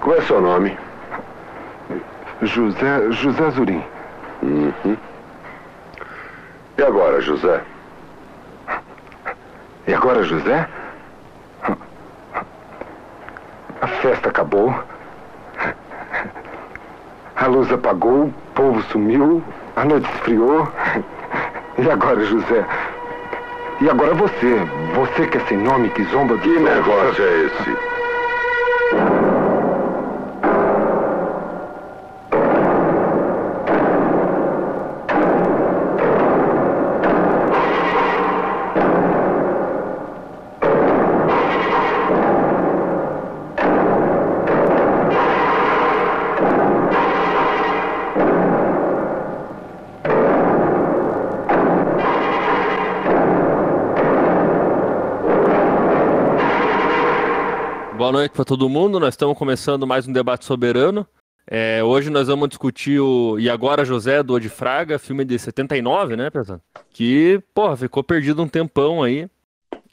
Qual é seu nome? José, José Zurim. Uhum. E agora, José? E agora, José? A festa acabou. A luz apagou, o povo sumiu, a noite esfriou. E agora, José? E agora você? Você que é sem nome, que zomba do Que negócio é esse? Boa noite para todo mundo. Nós estamos começando mais um debate soberano. É, hoje nós vamos discutir o E Agora José do Odifraga, filme de 79, né, pessoal? Que, porra, ficou perdido um tempão aí.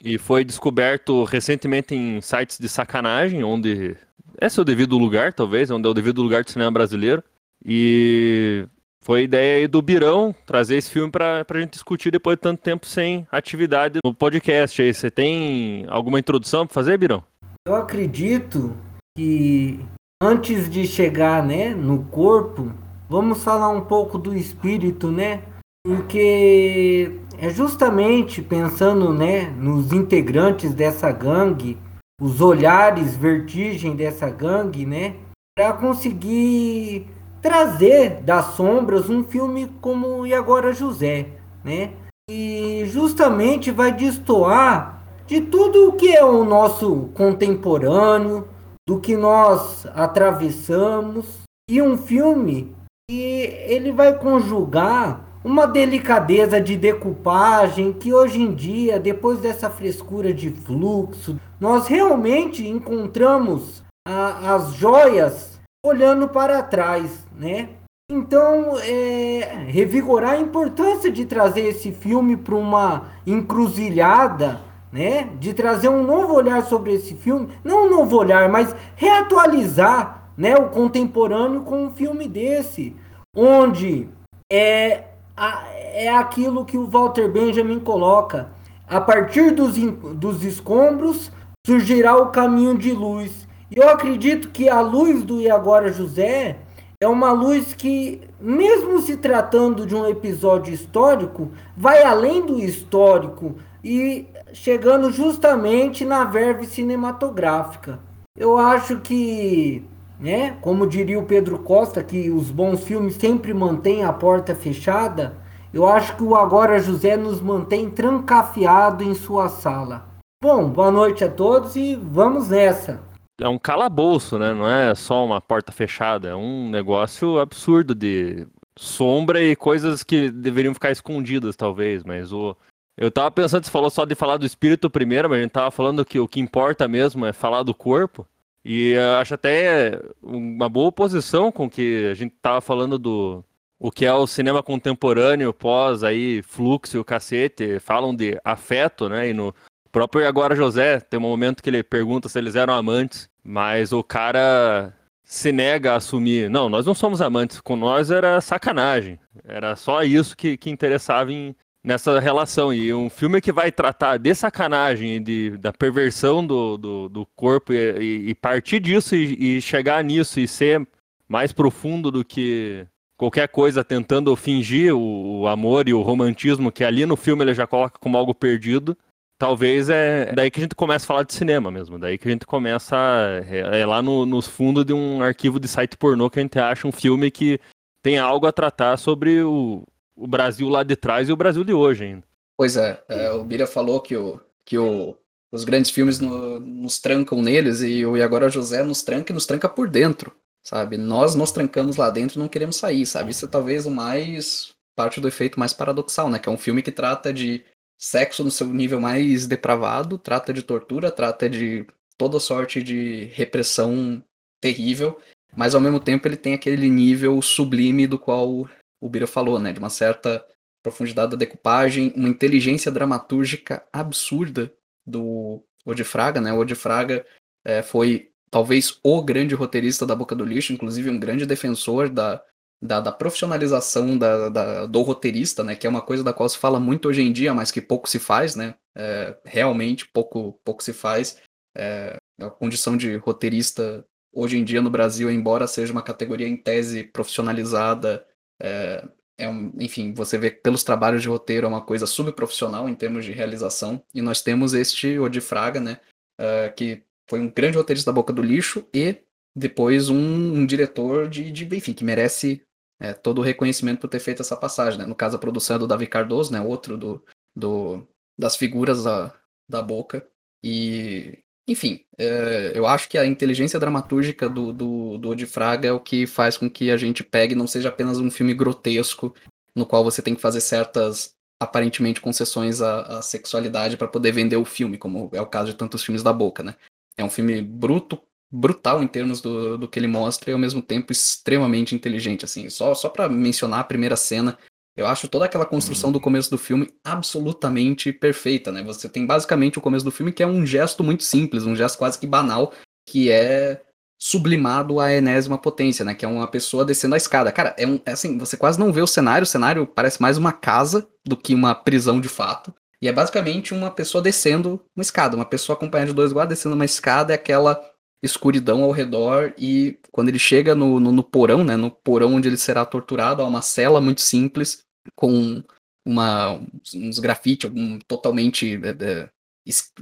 E foi descoberto recentemente em sites de sacanagem, onde é seu devido lugar, talvez, onde é o devido lugar do cinema brasileiro. E foi ideia aí do Birão trazer esse filme para a gente discutir depois de tanto tempo sem atividade no podcast. Aí, você tem alguma introdução para fazer, Birão? Eu acredito que antes de chegar, né, no corpo, vamos falar um pouco do espírito, né? Porque é justamente pensando, né, nos integrantes dessa gangue, os olhares vertigem dessa gangue, né, para conseguir trazer das sombras um filme como E Agora José, né? E justamente vai destoar de tudo o que é o nosso contemporâneo, do que nós atravessamos, e um filme que ele vai conjugar uma delicadeza de decupagem que hoje em dia, depois dessa frescura de fluxo, nós realmente encontramos a, as joias olhando para trás, né? Então, é, revigorar a importância de trazer esse filme para uma encruzilhada né? De trazer um novo olhar sobre esse filme, não um novo olhar, mas reatualizar, né, o contemporâneo com um filme desse, onde é a, é aquilo que o Walter Benjamin coloca. A partir dos, dos escombros surgirá o caminho de luz. E eu acredito que a luz do E Agora José é uma luz que, mesmo se tratando de um episódio histórico, vai além do histórico e chegando justamente na verve cinematográfica. Eu acho que, né, como diria o Pedro Costa, que os bons filmes sempre mantêm a porta fechada, eu acho que o Agora José nos mantém trancafiado em sua sala. Bom, boa noite a todos e vamos nessa. É um calabouço, né? Não é só uma porta fechada, é um negócio absurdo de sombra e coisas que deveriam ficar escondidas, talvez, mas o eu tava pensando, você falou só de falar do espírito primeiro, mas a gente tava falando que o que importa mesmo é falar do corpo. E acho até uma boa oposição com que a gente tava falando do o que é o cinema contemporâneo pós aí fluxo e o cacete, falam de afeto, né? E no próprio Agora José tem um momento que ele pergunta se eles eram amantes, mas o cara se nega a assumir. Não, nós não somos amantes, com nós era sacanagem. Era só isso que, que interessava em, nessa relação. E um filme que vai tratar de sacanagem, de, da perversão do, do, do corpo e, e, partir disso e, e, chegar nisso e ser mais profundo do que qualquer coisa tentando fingir o, o, amor e o romantismo que ali no filme ele já coloca como algo perdido. Talvez é daí que a gente começa a falar de cinema mesmo. Daí que a gente começa a, é, é lá no, nos fundos de um arquivo de site pornô que a gente acha um filme que tem algo a tratar sobre o, o Brasil lá de trás e o Brasil de hoje ainda. Pois é, é o Bira falou que, o, que o, os grandes filmes no, nos trancam neles e o E Agora José nos tranca e nos tranca por dentro, sabe? Nós nos trancamos lá dentro e não queremos sair, sabe? Isso é talvez o mais. parte do efeito mais paradoxal, né? Que é um filme que trata de sexo no seu nível mais depravado, trata de tortura, trata de toda sorte de repressão terrível, mas ao mesmo tempo ele tem aquele nível sublime do qual o Bira falou, né? De uma certa profundidade da decupagem, uma inteligência dramatúrgica absurda do Odifraga, né? O Odifraga é, foi talvez o grande roteirista da Boca do Lixo, inclusive um grande defensor da, da, da profissionalização da, da, do roteirista, né? Que é uma coisa da qual se fala muito hoje em dia, mas que pouco se faz, né? É, realmente pouco, pouco se faz. É, a condição de roteirista hoje em dia no Brasil, embora seja uma categoria em tese profissionalizada, é, é um, enfim, você vê pelos trabalhos de roteiro é uma coisa subprofissional em termos de realização. E nós temos este Odifraga, né? Uh, que foi um grande roteirista da Boca do Lixo e depois um, um diretor de, de, enfim, que merece é, todo o reconhecimento por ter feito essa passagem, né? No caso, a produção é do Davi Cardoso, né? Outro do, do das figuras da, da Boca. E, enfim, é, eu acho que a inteligência dramatúrgica do, do, do Odifraga é o que faz com que a gente pegue não seja apenas um filme grotesco, no qual você tem que fazer certas, aparentemente, concessões à, à sexualidade para poder vender o filme, como é o caso de tantos filmes da Boca, né? É um filme bruto, brutal em termos do, do que ele mostra e ao mesmo tempo extremamente inteligente, assim. Só, só para mencionar a primeira cena, eu acho toda aquela construção do começo do filme absolutamente perfeita, né? Você tem basicamente o começo do filme que é um gesto muito simples, um gesto quase que banal, que é sublimado à enésima potência, né? Que é uma pessoa descendo a escada. Cara, é, um, é assim, você quase não vê o cenário, o cenário parece mais uma casa do que uma prisão de fato. E é basicamente uma pessoa descendo uma escada, uma pessoa acompanhada de dois guardas descendo uma escada, é aquela escuridão ao redor e quando ele chega no, no, no, porão, né, no porão onde ele será torturado, há uma cela muito simples com uma, uns grafites um, totalmente é, é,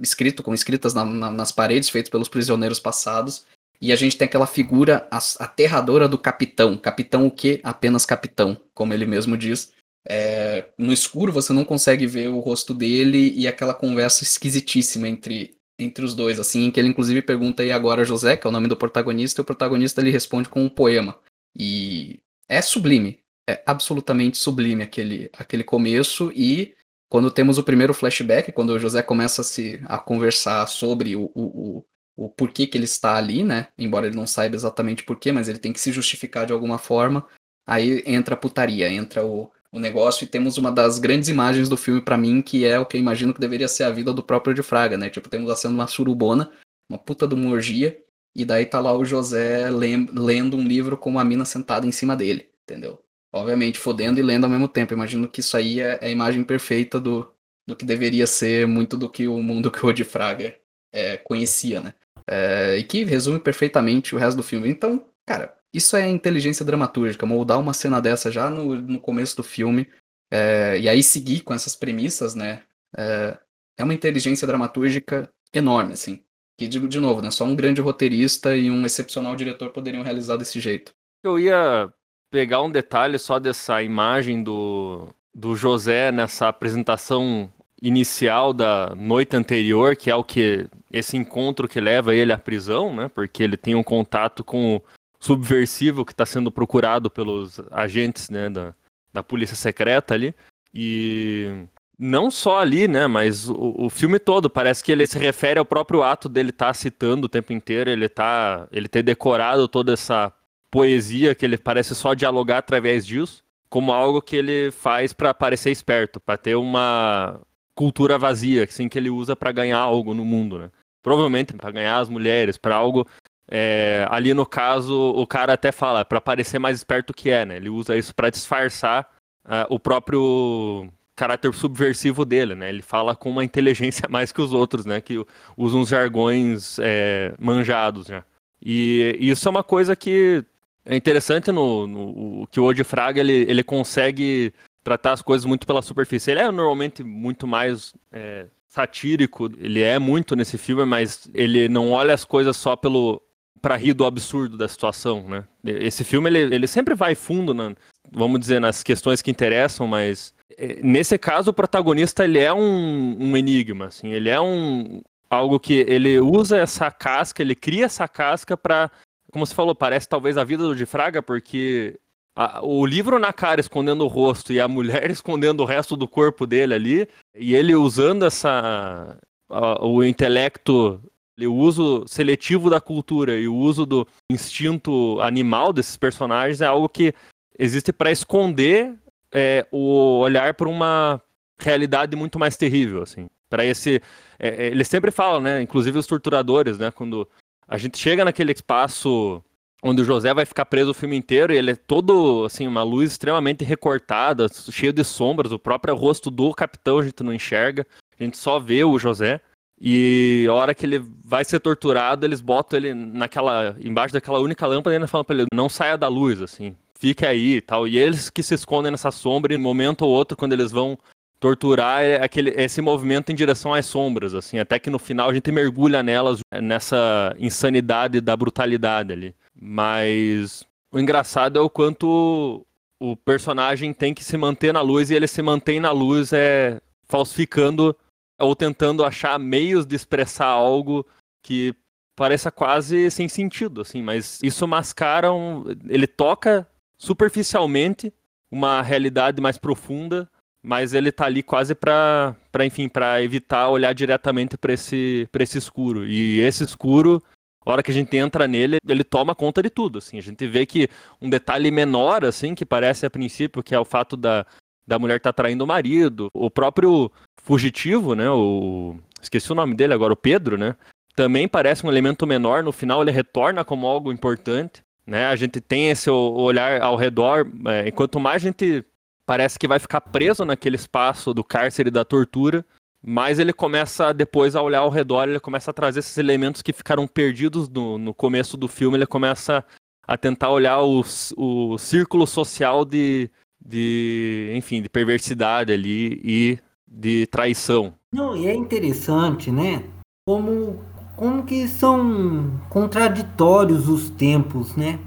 escrito, com escritas na, na, nas paredes feitos pelos prisioneiros passados e a gente tem aquela figura aterradora do capitão. Capitão o quê? Apenas capitão, como ele mesmo diz. É, no escuro você não consegue ver o rosto dele e aquela conversa esquisitíssima entre entre os dois, assim, que ele inclusive pergunta aí agora José, que é o nome do protagonista, e o protagonista ele responde com um poema. E é sublime, é absolutamente sublime aquele, aquele começo e quando temos o primeiro flashback, quando o José começa a, se, a conversar sobre o, o, o, o porquê que ele está ali, né? Embora ele não saiba exatamente porquê, mas ele tem que se justificar de alguma forma. Aí entra a putaria, entra o, o negócio e temos uma das grandes imagens do filme para mim, que é o que eu imagino que deveria ser a vida do próprio de Fraga, né? Tipo, temos cena de uma surubona, uma puta de uma orgia, e daí tá lá o José lendo um livro com uma mina sentada em cima dele, entendeu? Obviamente, fodendo e lendo ao mesmo tempo. Imagino que isso aí é, é a imagem perfeita do, do que deveria ser muito do que o mundo que o de Fraga é, conhecia, né? É, e que resume perfeitamente o resto do filme. Então, cara, isso é inteligência dramatúrgica, moldar uma cena dessa já no, no começo do filme, é, e aí seguir com essas premissas, né? É, é, uma inteligência dramatúrgica enorme, assim. Que, de, de novo, né? Só um grande roteirista e um excepcional diretor poderiam realizar desse jeito. Eu ia pegar um detalhe só dessa imagem do, do José nessa apresentação inicial da noite anterior, que é o que esse encontro que leva ele à prisão, né? Porque ele tem um contato com subversivo que está sendo procurado pelos agentes né, da, da polícia secreta ali. E não só ali, né, mas o, o, filme todo parece que ele se refere ao próprio ato dele estar tá citando o tempo inteiro, ele tá, ele ter decorado toda essa poesia que ele parece só dialogar através disso, como algo que ele faz para parecer esperto, para ter uma cultura vazia, assim que ele usa para ganhar algo no mundo, né? Provavelmente para ganhar as mulheres, para algo é, ali no caso, o cara até fala para parecer mais esperto que é, né? Ele usa isso para disfarçar uh, o próprio caráter subversivo dele, né? Ele fala com uma inteligência mais que os outros, né? Que usam uns jargões é, manjados, né? E, e, isso é uma coisa que é interessante no, no que o Odifraga ele, ele consegue tratar as coisas muito pela superfície. Ele é normalmente muito mais é, satírico, ele é muito nesse filme, mas ele não olha as coisas só pelo para rir do absurdo da situação, né? Esse filme ele, ele sempre vai fundo, na, vamos dizer, nas questões que interessam, mas é, nesse caso o protagonista ele é um, um enigma, assim, ele é um algo que ele usa essa casca, ele cria essa casca para, como você falou, parece talvez a vida do de Fraga, porque a, o livro na cara escondendo o rosto e a mulher escondendo o resto do corpo dele ali, e ele usando essa a, o intelecto o uso seletivo da cultura e o uso do instinto animal desses personagens é algo que existe para esconder é, o olhar para uma realidade muito mais terrível, assim. Para esse, é, é, eles sempre falam, né? Inclusive os torturadores, né? Quando a gente chega naquele espaço onde o José vai ficar preso o filme inteiro e ele é todo, assim, uma luz extremamente recortada, cheio de sombras, o próprio rosto do capitão a gente não enxerga, a gente só vê o José. E a hora que ele vai ser torturado, eles botam ele naquela embaixo daquela única lâmpada e ainda falam para ele não saia da luz, assim, fique aí e tal. E eles que se escondem nessa sombra, em um momento ou outro, quando eles vão torturar, é aquele, esse movimento em direção às sombras, assim, até que no final a gente mergulha nelas, nessa insanidade da brutalidade ali. Mas o engraçado é o quanto o personagem tem que se manter na luz e ele se mantém na luz é falsificando ou tentando achar meios de expressar algo que pareça quase sem sentido, assim, mas isso mascara um, ele toca superficialmente uma realidade mais profunda, mas ele tá ali quase para, enfim, para evitar olhar diretamente para esse esse escuro. E esse escuro, a hora que a gente entra nele, ele toma conta de tudo, assim. A gente vê que um detalhe menor assim, que parece a princípio que é o fato da da mulher estar tá traindo o marido, o próprio fugitivo, né? O esqueci o nome dele agora, o Pedro, né? Também parece um elemento menor. No final ele retorna como algo importante, né? A gente tem esse olhar ao redor. É, enquanto mais a gente parece que vai ficar preso naquele espaço do cárcere da tortura, mais ele começa depois a olhar ao redor. Ele começa a trazer esses elementos que ficaram perdidos no, no começo do filme. Ele começa a tentar olhar o, o círculo social de, de, enfim, de perversidade ali e de traição. Não, e é interessante, né? Como, como que são contraditórios os tempos, né?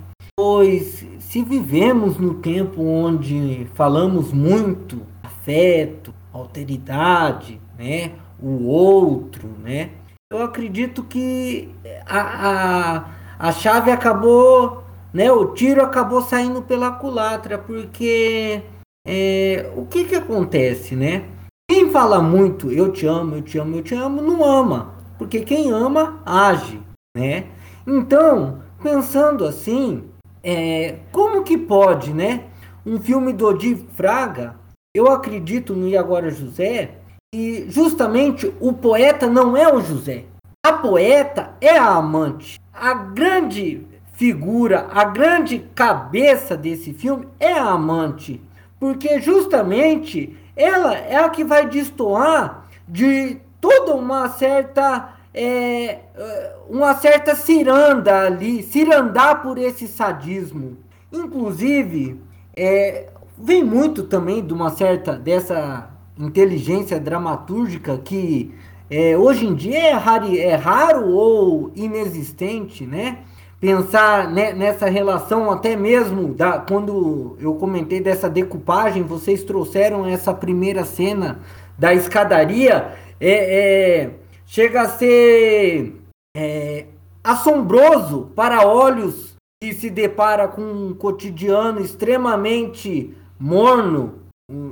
Pois se vivemos no tempo onde falamos muito afeto, alteridade, né? O outro, né? Eu acredito que a, a, a chave acabou, né? O tiro acabou saindo pela culatra, porque é, o que que acontece, né? Quem fala muito eu te amo, eu te amo, eu te amo, não ama. Porque quem ama, age, né? Então, pensando assim, é, como que pode, né? Um filme do Odi Fraga, eu acredito no E Agora José, e justamente o poeta não é o José. A poeta é a amante. A grande figura, a grande cabeça desse filme é a amante. Porque justamente ela é a que vai destoar de toda uma certa é, é, uma certa ciranda ali, cirandar por esse sadismo. Inclusive, é, vem muito também de uma certa dessa inteligência dramatúrgica que é, hoje em dia é raro, é raro ou inexistente, né? pensar né, nessa relação até mesmo da quando eu comentei dessa decupagem, vocês trouxeram essa primeira cena da escadaria, é, é chega a ser é, assombroso para olhos que se depara com um cotidiano extremamente morno,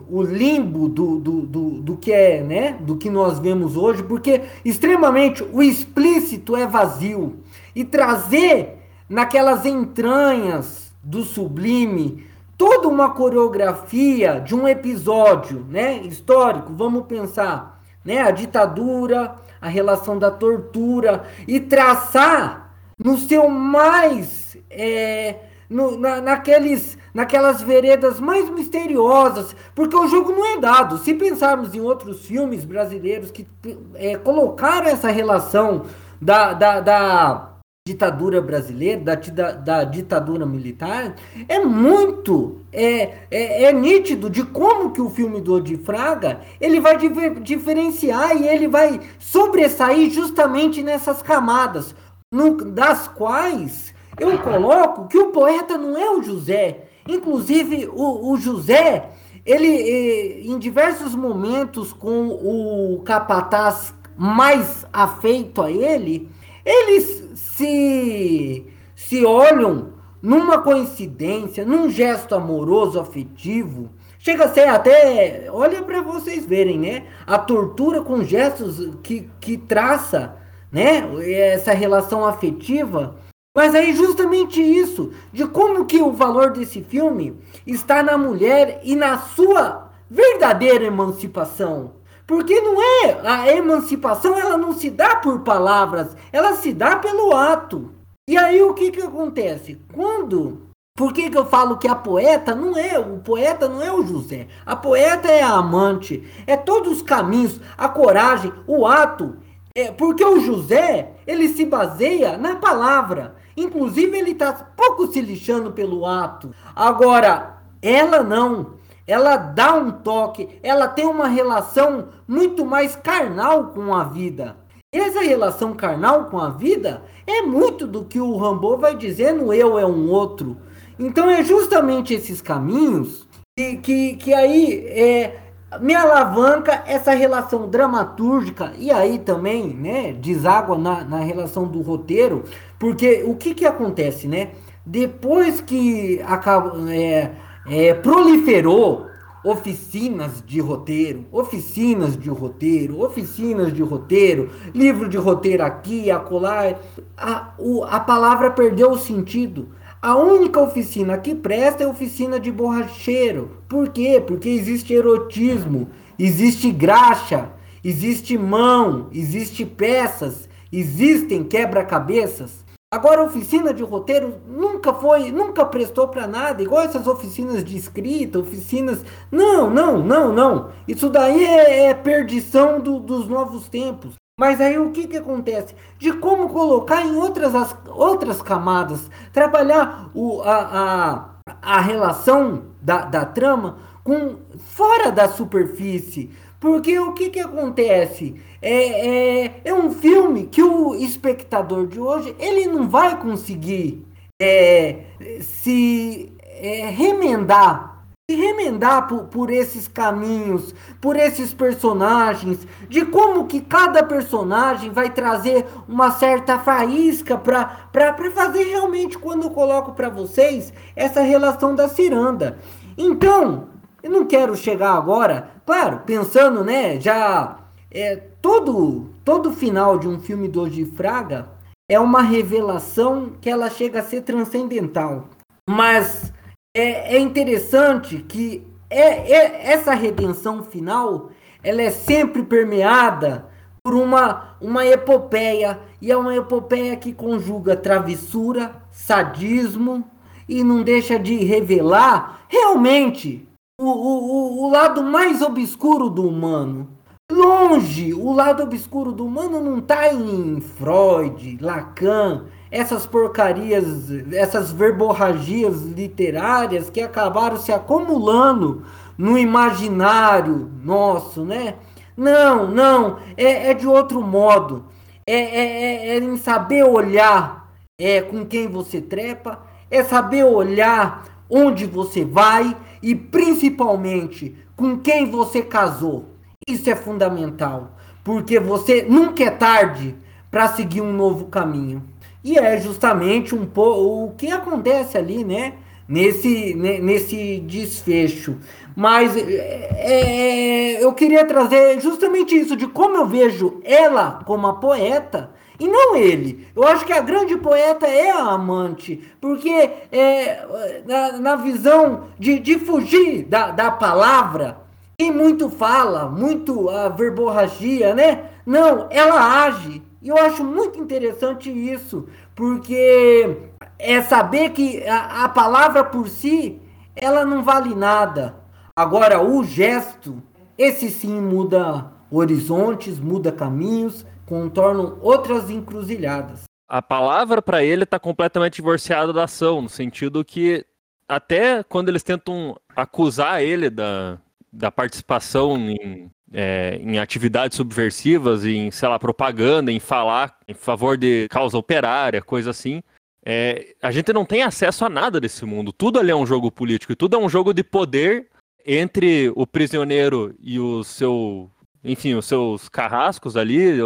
o limbo do, do, do, do que é, né, do que nós vemos hoje, porque extremamente o explícito é vazio. E trazer naquelas entranhas do sublime, toda uma coreografia de um episódio, né, histórico, vamos pensar, né, a ditadura, a relação da tortura e traçar no seu mais é, no, na, naqueles, naquelas veredas mais misteriosas, porque o jogo não é dado. Se pensarmos em outros filmes brasileiros que é, colocaram essa relação da, da, da ditadura brasileira, da, da, da, ditadura militar, é muito é, é, é, nítido de como que o filme do Odi Fraga ele vai diferenciar e ele vai sobressair justamente nessas camadas, no, das quais eu coloco que o poeta não é o José. Inclusive, o, o José, ele eh, em diversos momentos com o capataz mais afeito a ele, eles se, se olham numa coincidência, num gesto amoroso, afetivo, chega a ser até, olha para vocês verem, né? A tortura com gestos que, que traça, né? Essa relação afetiva. Mas aí justamente isso, de como que o valor desse filme está na mulher e na sua verdadeira emancipação. Porque não é a emancipação, ela não se dá por palavras, ela se dá pelo ato. E aí o que que acontece? Quando por que, que eu falo que a poeta não é, o poeta não é o José. A poeta é a amante, é todos os caminhos, a coragem, o ato. É, porque o José, ele se baseia na palavra. Inclusive, ele está pouco se lixando pelo ato. Agora, ela não. Ela dá um toque, ela tem uma relação muito mais carnal com a vida. Essa relação carnal com a vida é muito do que o Rambo vai dizer no eu é um outro. Então é justamente esses caminhos que, que, que aí é, me alavanca essa relação dramatúrgica e aí também, né, deságua na, na relação do roteiro, porque o que que acontece, né? Depois que acaba, é, é, proliferou oficinas de roteiro, oficinas de roteiro, oficinas de roteiro, livro de roteiro aqui, acolá, a, o, a palavra perdeu o sentido. A única oficina que presta é oficina de borracheiro. Por quê? Porque existe erotismo, existe graxa, existe mão, existe peças, existem quebra-cabeças. Agora, oficina de roteiro nunca foi, nunca prestou para nada, igual essas oficinas de escrita, oficinas. Não, não, não, não. Isso daí é, é perdição do, dos novos tempos. Mas aí o que, que acontece? De como colocar em outras, as, outras camadas, trabalhar o, a, a, a relação da, da trama com fora da superfície. Porque o que, que acontece? É, é, é um filme que o espectador de hoje ele não vai conseguir é, se é, remendar se remendar por, por esses caminhos, por esses personagens, de como que cada personagem vai trazer uma certa faísca para fazer realmente quando eu coloco para vocês essa relação da ciranda. Então, eu não quero chegar agora, claro, pensando, né, já é todo todo final de um filme do de Fraga é uma revelação que ela chega a ser transcendental. Mas é, é interessante que é, é, essa redenção final ela é sempre permeada por uma, uma epopeia, e é uma epopeia que conjuga travessura, sadismo, e não deixa de revelar realmente o, o, o lado mais obscuro do humano. Longe, o lado obscuro do humano não está em Freud, Lacan, essas porcarias, essas verborragias literárias que acabaram se acumulando no imaginário nosso, né? Não, não, é, é de outro modo. É, é, é, é em saber olhar é, com quem você trepa, é saber olhar onde você vai e principalmente com quem você casou. Isso é fundamental, porque você nunca é tarde para seguir um novo caminho. E é justamente um pouco o que acontece ali, né? Nesse, nesse desfecho. Mas é, é, eu queria trazer justamente isso, de como eu vejo ela como a poeta e não ele. Eu acho que a grande poeta é a amante, porque é, na, na visão de, de fugir da, da palavra, quem muito fala, muito a verborragia, né? Não, ela age e eu acho muito interessante isso, porque é saber que a, a palavra por si, ela não vale nada. Agora, o gesto, esse sim muda horizontes, muda caminhos, contornam outras encruzilhadas. A palavra para ele está completamente divorciada da ação, no sentido que até quando eles tentam acusar ele da, da participação em é, em atividades subversivas, em, sei lá, propaganda, em falar em favor de causa operária, coisa assim. É, a gente não tem acesso a nada desse mundo. Tudo ali é um jogo político e tudo é um jogo de poder entre o prisioneiro e o seu, enfim, os seus carrascos ali,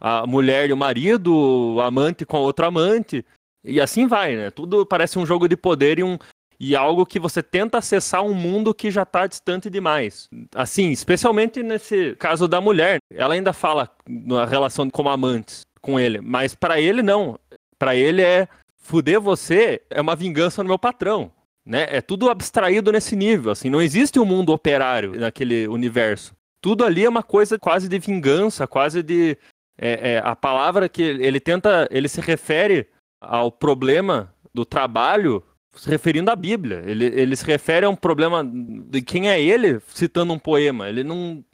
a mulher e o marido, o amante com a outra amante. E assim vai, né? Tudo parece um jogo de poder e um, e algo que você tenta acessar um mundo que já está distante demais. Assim, especialmente nesse caso da mulher, ela ainda fala na relação como amantes com ele, mas para ele não. Para ele é fuder você é uma vingança no meu patrão, né? É tudo abstraído nesse nível, assim, não existe um mundo operário naquele universo. tudo ali é uma coisa quase de vingança, quase de. É, é, a palavra que ele tenta. Ele se refere ao problema do trabalho se referindo à Bíblia. Ele, ele se refere a um problema de quem é ele citando um poema. Ele não,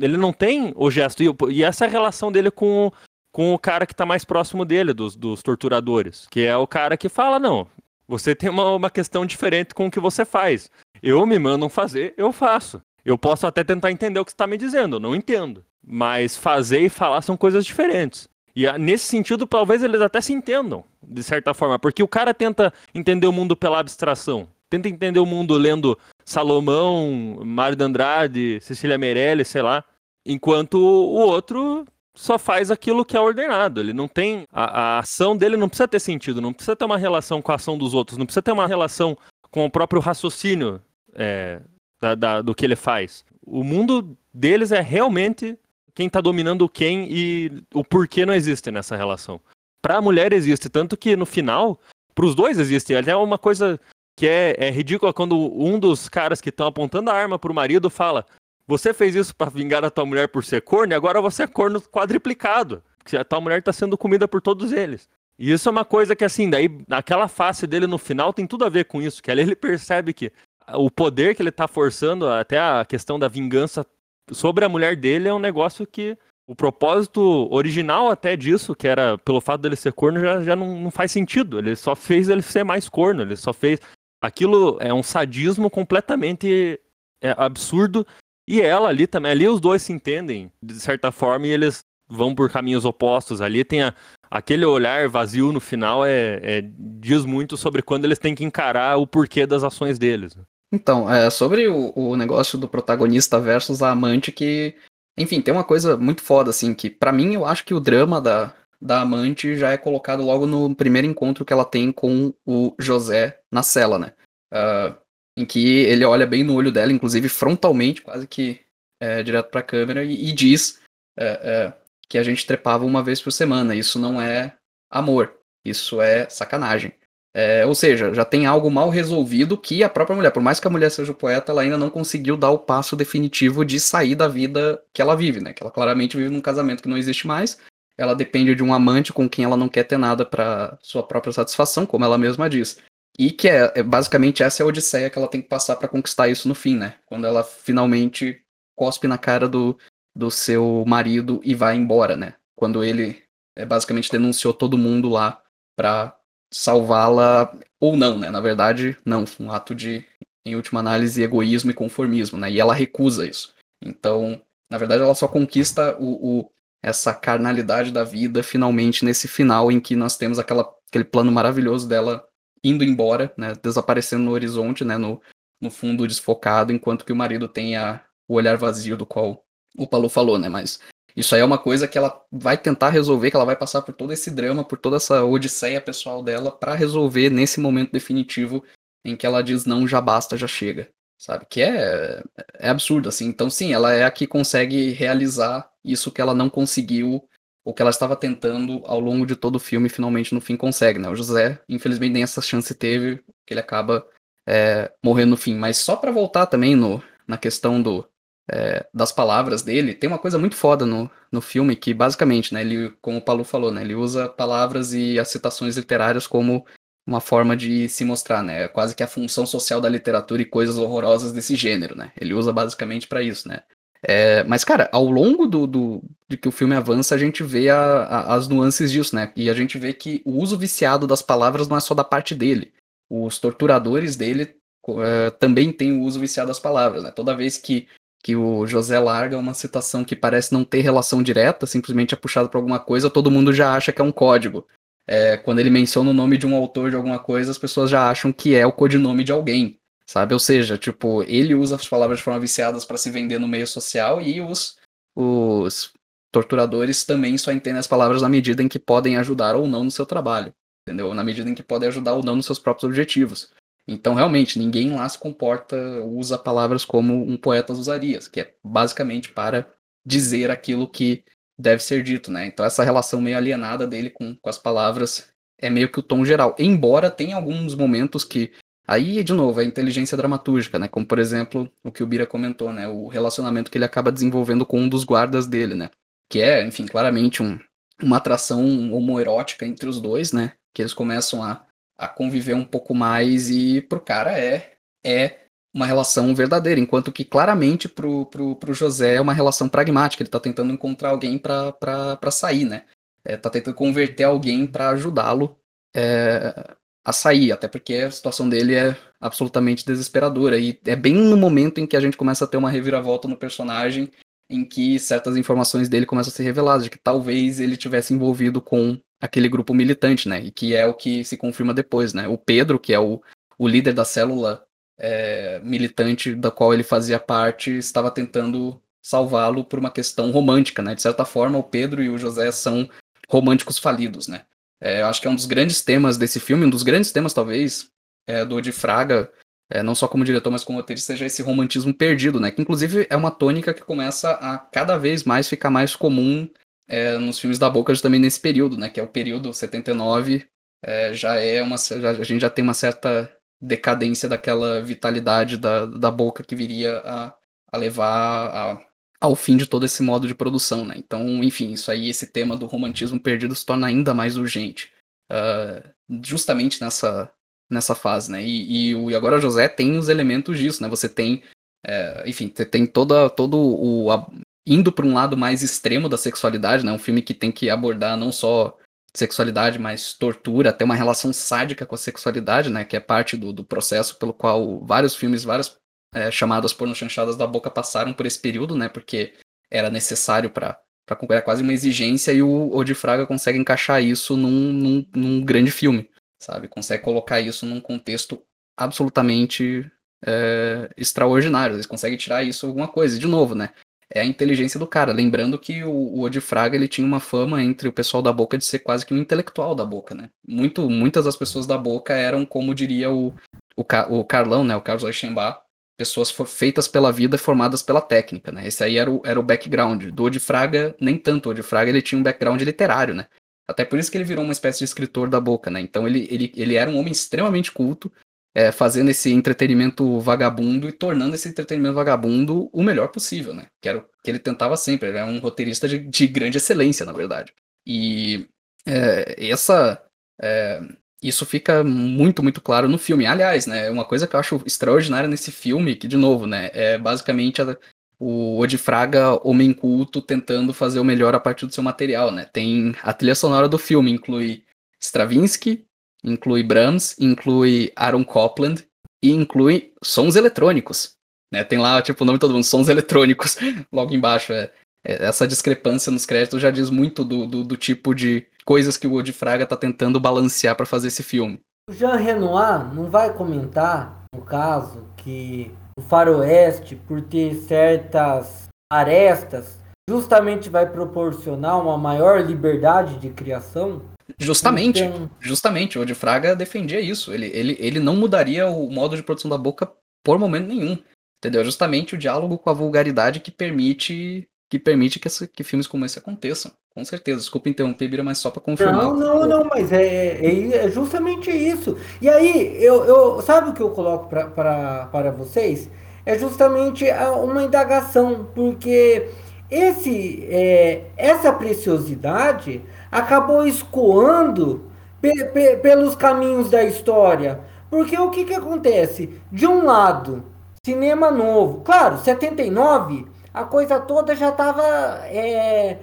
ele não tem o gesto. E, e essa é a relação dele com, com o cara que está mais próximo dele, dos, dos torturadores. Que é o cara que fala: não, você tem uma, uma questão diferente com o que você faz. Eu me mandam fazer, eu faço. Eu posso até tentar entender o que você está me dizendo, eu não entendo. Mas fazer e falar são coisas diferentes. E ah, nesse sentido, talvez eles até se entendam, de certa forma, porque o cara tenta entender o mundo pela abstração. Tenta entender o mundo lendo Salomão, Mário de Andrade, Cecília Meirelles, sei lá. Enquanto o outro só faz aquilo que é ordenado. Ele não tem. A, a, ação dele não precisa ter sentido, não precisa ter uma relação com a ação dos outros, não precisa ter uma relação com o próprio raciocínio é, da, da, do que ele faz. O mundo deles é realmente quem está dominando quem e o porquê não existe nessa relação. Para a mulher existe, tanto que no final, para os dois existe. Até uma coisa que é, é ridícula quando um dos caras que estão apontando a arma para o marido fala: Você fez isso para vingar a tua mulher por ser corno e agora você é corno quadriplicado. Porque a tua mulher está sendo comida por todos eles. E isso é uma coisa que, assim, daí, aquela face dele no final tem tudo a ver com isso, que ali ele percebe que o poder que ele está forçando, até a questão da vingança sobre a mulher dele é um negócio que o propósito original até disso, que era pelo fato dele ser corno, já, já não, não faz sentido. Ele só fez ele ser mais corno, ele só fez. Aquilo é um sadismo completamente é, absurdo. E ela ali também, ali os dois se entendem, de certa forma, e eles vão por caminhos opostos. Ali tem a, aquele olhar vazio no final, é, é, diz muito sobre quando eles têm que encarar o porquê das ações deles. Então, é, sobre o, o negócio do protagonista versus a amante, que, enfim, tem uma coisa muito foda, assim, que para mim eu acho que o drama da, da amante já é colocado logo no primeiro encontro que ela tem com o José na cela, né? Uh, em que ele olha bem no olho dela, inclusive frontalmente, quase que é, direto pra câmera, e, e diz é, é, que a gente trepava uma vez por semana. Isso não é amor, isso é sacanagem. É, ou seja, já tem algo mal resolvido que a própria mulher, por mais que a mulher seja poeta, ela ainda não conseguiu dar o passo definitivo de sair da vida que ela vive, né? Que ela claramente vive num casamento que não existe mais. Ela depende de um amante com quem ela não quer ter nada para sua própria satisfação, como ela mesma diz. E que é, é basicamente essa é a odisseia que ela tem que passar para conquistar isso no fim, né? Quando ela finalmente cospe na cara do, do seu marido e vai embora, né? Quando ele é, basicamente denunciou todo mundo lá pra salvá-la ou não, né? Na verdade, não, um ato de, em última análise, egoísmo e conformismo, né? E ela recusa isso. Então, na verdade, ela só conquista o, o, essa carnalidade da vida finalmente nesse final em que nós temos aquela, aquele plano maravilhoso dela indo embora, né? Desaparecendo no horizonte, né? No, no fundo desfocado, enquanto que o marido tem a, o olhar vazio do qual o Paulo falou, né? Mas isso aí é uma coisa que ela vai tentar resolver, que ela vai passar por todo esse drama, por toda essa odisseia pessoal dela para resolver nesse momento definitivo em que ela diz não, já basta, já chega, sabe? Que é, é absurdo, assim. Então, sim, ela é a que consegue realizar isso que ela não conseguiu, ou que ela estava tentando ao longo de todo o filme e finalmente no fim consegue, né? O José, infelizmente, nem essa chance teve, que ele acaba é, morrendo no fim. Mas só para voltar também no, na questão do, é, das palavras dele, tem uma coisa muito foda no, no filme que, basicamente, né, ele, como o Paulo falou, né, ele usa palavras e as citações literárias como uma forma de se mostrar, né, é quase que a função social da literatura e coisas horrorosas desse gênero, né, ele usa basicamente para isso, né. É, mas, cara, ao longo do, do, de que o filme avança, a gente vê a, a, as nuances disso, né, e a gente vê que o uso viciado das palavras não é só da parte dele, os torturadores dele é, também têm o uso viciado das palavras, né, toda vez que que o José larga uma citação que parece não ter relação direta, simplesmente é puxado para alguma coisa, todo mundo já acha que é um código. É, quando ele menciona o nome de um autor de alguma coisa, as pessoas já acham que é o codinome de alguém, sabe? Ou seja, tipo, ele usa as palavras de forma viciadas para se vender no meio social e os, os torturadores também só entendem as palavras na medida em que podem ajudar ou não no seu trabalho, entendeu? Na medida em que podem ajudar ou não nos seus próprios objetivos. Então, realmente, ninguém lá se comporta, usa palavras como um poeta usaria, que é basicamente para dizer aquilo que deve ser dito, né? Então, essa relação meio alienada dele com, com as palavras é meio que o tom geral. Embora tenha alguns momentos que Aí, de novo, a inteligência dramatúrgica, né? Como, por exemplo, o que o Bira comentou, né? O relacionamento que ele acaba desenvolvendo com um dos guardas dele, né? Que é, enfim, claramente um, uma atração homoerótica entre os dois, né? Que eles começam a, a conviver um pouco mais e pro cara é, é uma relação verdadeira, enquanto que claramente pro, pro, pro José é uma relação pragmática, ele tá tentando encontrar alguém para sair, né? É, tá tentando converter alguém para ajudá-lo é, a sair, até porque a situação dele é absolutamente desesperadora. E é bem no momento em que a gente começa a ter uma reviravolta no personagem, em que certas informações dele começam a ser reveladas, de que talvez ele tivesse envolvido com aquele grupo militante, né? E que é o que se confirma depois, né? O Pedro, que é o, o líder da célula é, militante da qual ele fazia parte, estava tentando salvá-lo por uma questão romântica, né? De certa forma, o Pedro e o José são românticos falidos, né? É, eu acho que é um dos grandes temas desse filme, um dos grandes temas, talvez, é, do Odi Fraga, é, não só como diretor, mas como roteirista, seja esse romantismo perdido, né? Que inclusive é uma tônica que começa a cada vez mais ficar mais comum é, nos filmes da Boca também nesse período, né? Que é o período 79, é, já é uma. Já, a gente já tem uma certa decadência daquela vitalidade da, da Boca que viria a, a levar a, ao fim de todo esse modo de produção, né? Então, enfim, isso aí, esse tema do romantismo perdido se torna ainda mais urgente, uh, justamente nessa, nessa fase, né? E, e, o E Agora José tem os elementos disso, né? Você tem, é, enfim, você tem toda, todo o... A, indo para um lado mais extremo da sexualidade, né? Um filme que tem que abordar não só sexualidade, mas tortura, até uma relação sádica com a sexualidade, né? Que é parte do, do processo pelo qual vários filmes, várias é, chamadas pornochanchadas da boca passaram por esse período, né? Porque era necessário para para é quase uma exigência e o Odifraga consegue encaixar isso num, num, num, grande filme, sabe? Consegue colocar isso num contexto absolutamente é, extraordinário. Eles conseguem tirar isso alguma coisa. De novo, né? É a inteligência do cara. Lembrando que o, o Odifraga ele tinha uma fama entre o pessoal da boca de ser quase que um intelectual da boca, né? Muito, muitas das pessoas da boca eram, como diria o, o, o Carlão, né? O Carlos Eichenbach, pessoas feitas pela vida formadas pela técnica, né? Esse aí era o, era o background. Do Odi Fraga, nem tanto. O Odi Fraga ele tinha um background literário, né? Até por isso que ele virou uma espécie de escritor da boca, né? Então ele, ele, ele era um homem extremamente culto, é, fazendo esse entretenimento vagabundo e tornando esse entretenimento vagabundo o melhor possível, né? Que era o que ele tentava sempre. Ele era um roteirista de, de grande excelência, na verdade. E é, essa. É, isso fica muito, muito claro no filme. Aliás, né, uma coisa que eu acho extraordinária nesse filme, que, de novo, né, é basicamente a, o Odifraga, homem culto, tentando fazer o melhor a partir do seu material, né. Tem a trilha sonora do filme, inclui Stravinsky, inclui Brahms, inclui Aaron Copland e inclui sons eletrônicos. Né, tem lá, tipo, o nome de todo mundo, sons eletrônicos, logo embaixo. É, é, essa discrepância nos créditos já diz muito do, do, do tipo de coisas que o Woody Fraga tá tentando balancear para fazer esse filme. O Jean Renoir não vai comentar, no caso, que o faroeste, por ter certas arestas, justamente vai proporcionar uma maior liberdade de criação? Justamente, então... justamente, o Woody Fraga defendia isso. Ele, ele, ele não mudaria o modo de produção da boca por momento nenhum. Entendeu? Justamente o diálogo com a vulgaridade que permite que permite que, essa, que filmes como esse aconteçam. Com certeza. Desculpa interromper, Bira, mas só para confirmar. Não, não, não, mas é, é, é, justamente isso. E aí, eu, eu sabe o que eu coloco para vocês? É justamente uma indagação, porque esse, é, essa preciosidade acabou escoando pe, pe, pelos caminhos da história. Porque o que, que acontece? De um lado, cinema novo. Claro, 79 a coisa toda já estava é,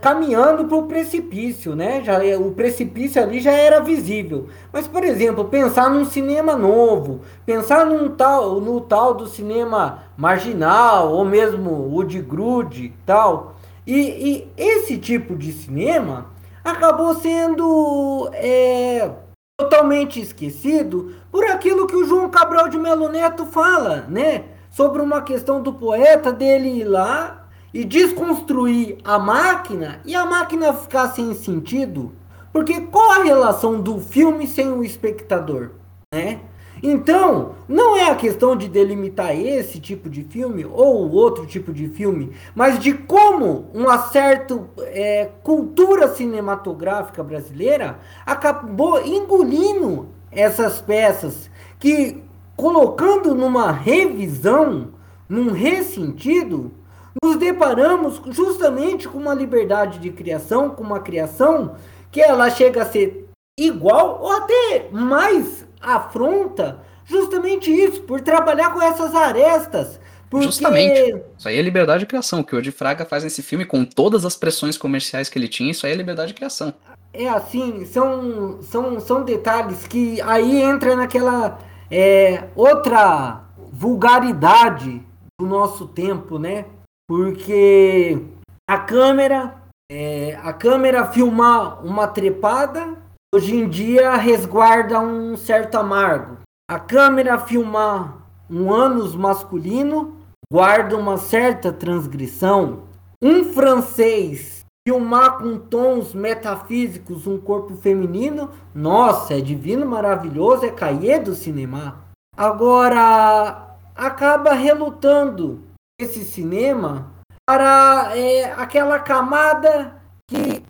caminhando para o precipício, né? Já, é, o precipício ali já era visível. Mas, por exemplo, pensar num cinema novo, pensar num tal, no tal do cinema marginal, ou mesmo o de grude tal. E, e esse tipo de cinema acabou sendo é, totalmente esquecido por aquilo que o João Cabral de Melo Neto fala, né? sobre uma questão do poeta dele ir lá e desconstruir a máquina e a máquina ficar sem sentido. Porque qual a relação do filme sem o espectador, né? Então, não é a questão de delimitar esse tipo de filme ou outro tipo de filme, mas de como uma certa é, cultura cinematográfica brasileira acabou engolindo essas peças que colocando numa revisão, num ressentido, nos deparamos justamente com uma liberdade de criação, com uma criação que ela chega a ser igual ou até mais afronta justamente isso, por trabalhar com essas arestas. Porque... Justamente. Isso aí é liberdade de criação. O que o Odi Fraga faz nesse filme, com todas as pressões comerciais que ele tinha, isso aí é liberdade de criação. É assim, são, são, são detalhes que aí entra naquela é, outra vulgaridade do nosso tempo, né? Porque a câmera, é, a câmera filmar uma trepada, hoje em dia resguarda um certo amargo. A câmera filmar um ânus masculino guarda uma certa transgressão. Um francês filmar com tons metafísicos um corpo feminino, nossa, é divino, maravilhoso, é cahier do cinema. Agora, acaba relutando esse cinema para é, aquela camada que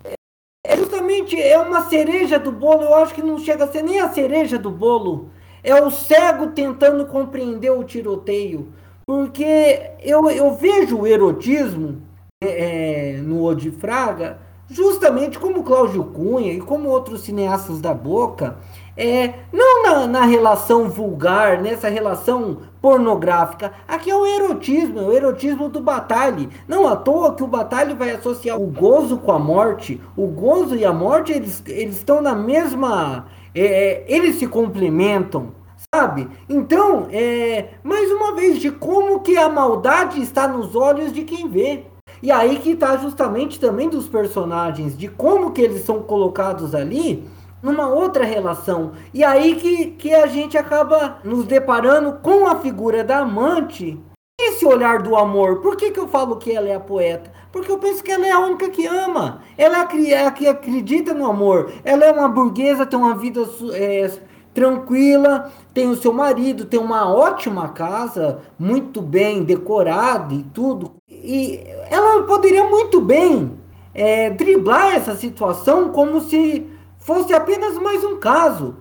é justamente é uma cereja do bolo. Eu acho que não chega a ser nem a cereja do bolo. É o cego tentando compreender o tiroteio. Porque eu, eu vejo o erotismo é, é no Odifraga justamente como Cláudio Cunha e como outros cineastas da Boca, é, não na, na, relação vulgar, nessa relação pornográfica. Aqui é o erotismo, é o erotismo do batalhe. Não à toa que o batalhe vai associar o gozo com a morte. O gozo e a morte, eles, eles estão na mesma. É, eles se complementam. Sabe? Então, é, mais uma vez, de como que a maldade está nos olhos de quem vê. E aí que está justamente também dos personagens, de como que eles são colocados ali numa outra relação. E aí que, que a gente acaba nos deparando com a figura da amante. Esse olhar do amor, por que, que eu falo que ela é a poeta? Porque eu penso que ela é a única que ama. Ela é a que acredita no amor. Ela é uma burguesa, tem uma vida é, tranquila, tem o seu marido, tem uma ótima casa, muito bem decorada e tudo. E ela poderia muito bem é, driblar essa situação como se fosse apenas mais um caso,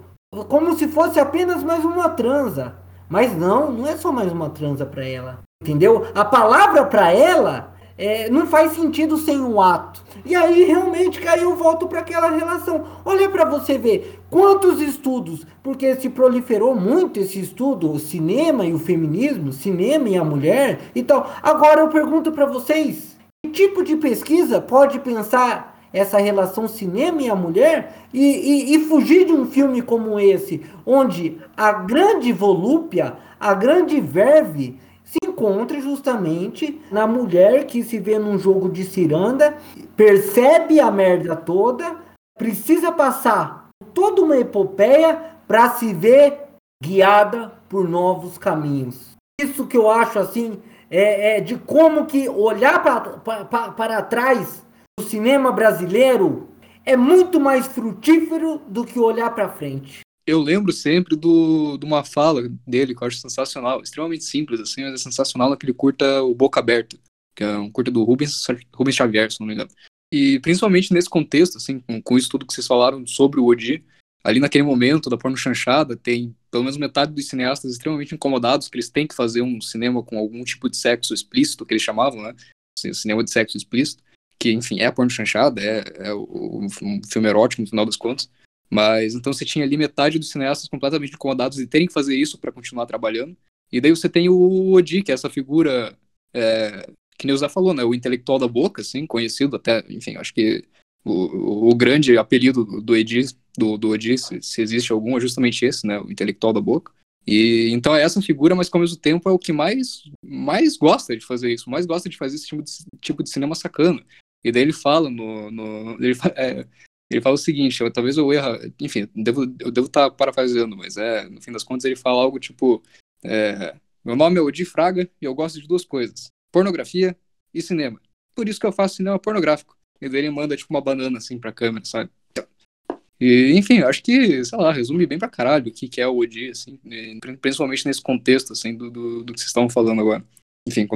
como se fosse apenas mais uma transa. Mas não, não é só mais uma transa para ela. Entendeu? A palavra para ela é, não faz sentido sem o ato. E aí realmente caiu volto para aquela relação. Olha para você ver quantos estudos, porque se proliferou muito esse estudo, o cinema e o feminismo, cinema e a mulher e tal. Agora eu pergunto para vocês, que tipo de pesquisa pode pensar essa relação cinema e a mulher e, e, e, fugir de um filme como esse, onde a grande volúpia, a grande verve se encontra justamente na mulher que se vê num jogo de ciranda, percebe a merda toda, precisa passar toda uma epopeia para se ver guiada por novos caminhos. Isso que eu acho assim é, é de como que olhar para trás o cinema brasileiro é muito mais frutífero do que olhar para frente. Eu lembro sempre do, de uma fala dele que eu acho sensacional, extremamente simples, assim, mas é sensacional naquele curta O Boca Aberta, que é um curta do Rubens, Rubens Xavier, se não me engano. E principalmente nesse contexto, assim, com, com isso tudo que vocês falaram sobre o Odi, ali naquele momento da porno chanchada, tem pelo menos metade dos cineastas extremamente incomodados que eles têm que fazer um cinema com algum tipo de sexo explícito, que eles chamavam, né? Cinema de sexo explícito que, enfim, é a porno chanchada, é, é um filme erótico no final das contas. Mas então você tinha ali metade dos cineastas completamente incomodados de terem que fazer isso para continuar trabalhando. E daí você tem o Odi, que é essa figura é, que Neuza falou, né? O intelectual da boca, assim, conhecido até, enfim, acho que o, o grande apelido do Edi, do, do Odi, se, se, existe algum, é justamente esse, né? O intelectual da boca. E então é essa figura, mas que ao mesmo tempo é o que mais, mais gosta de fazer isso, mais gosta de fazer esse tipo de, tipo de cinema sacana. E daí ele fala no. no ele, é, ele fala o seguinte, eu, talvez eu erra, enfim, devo, eu devo estar tá parafraseando, mas é, no fim das contas ele fala algo tipo, é, meu nome é Odi Fraga e eu gosto de duas coisas, pornografia e cinema. Por isso que eu faço cinema pornográfico. E daí ele manda tipo uma banana assim pra câmera, sabe? E, enfim, acho que, sei lá, resume bem pra caralho o que, que é o Odi, assim, principalmente nesse contexto, assim, do, do, do que vocês estão falando agora enfim,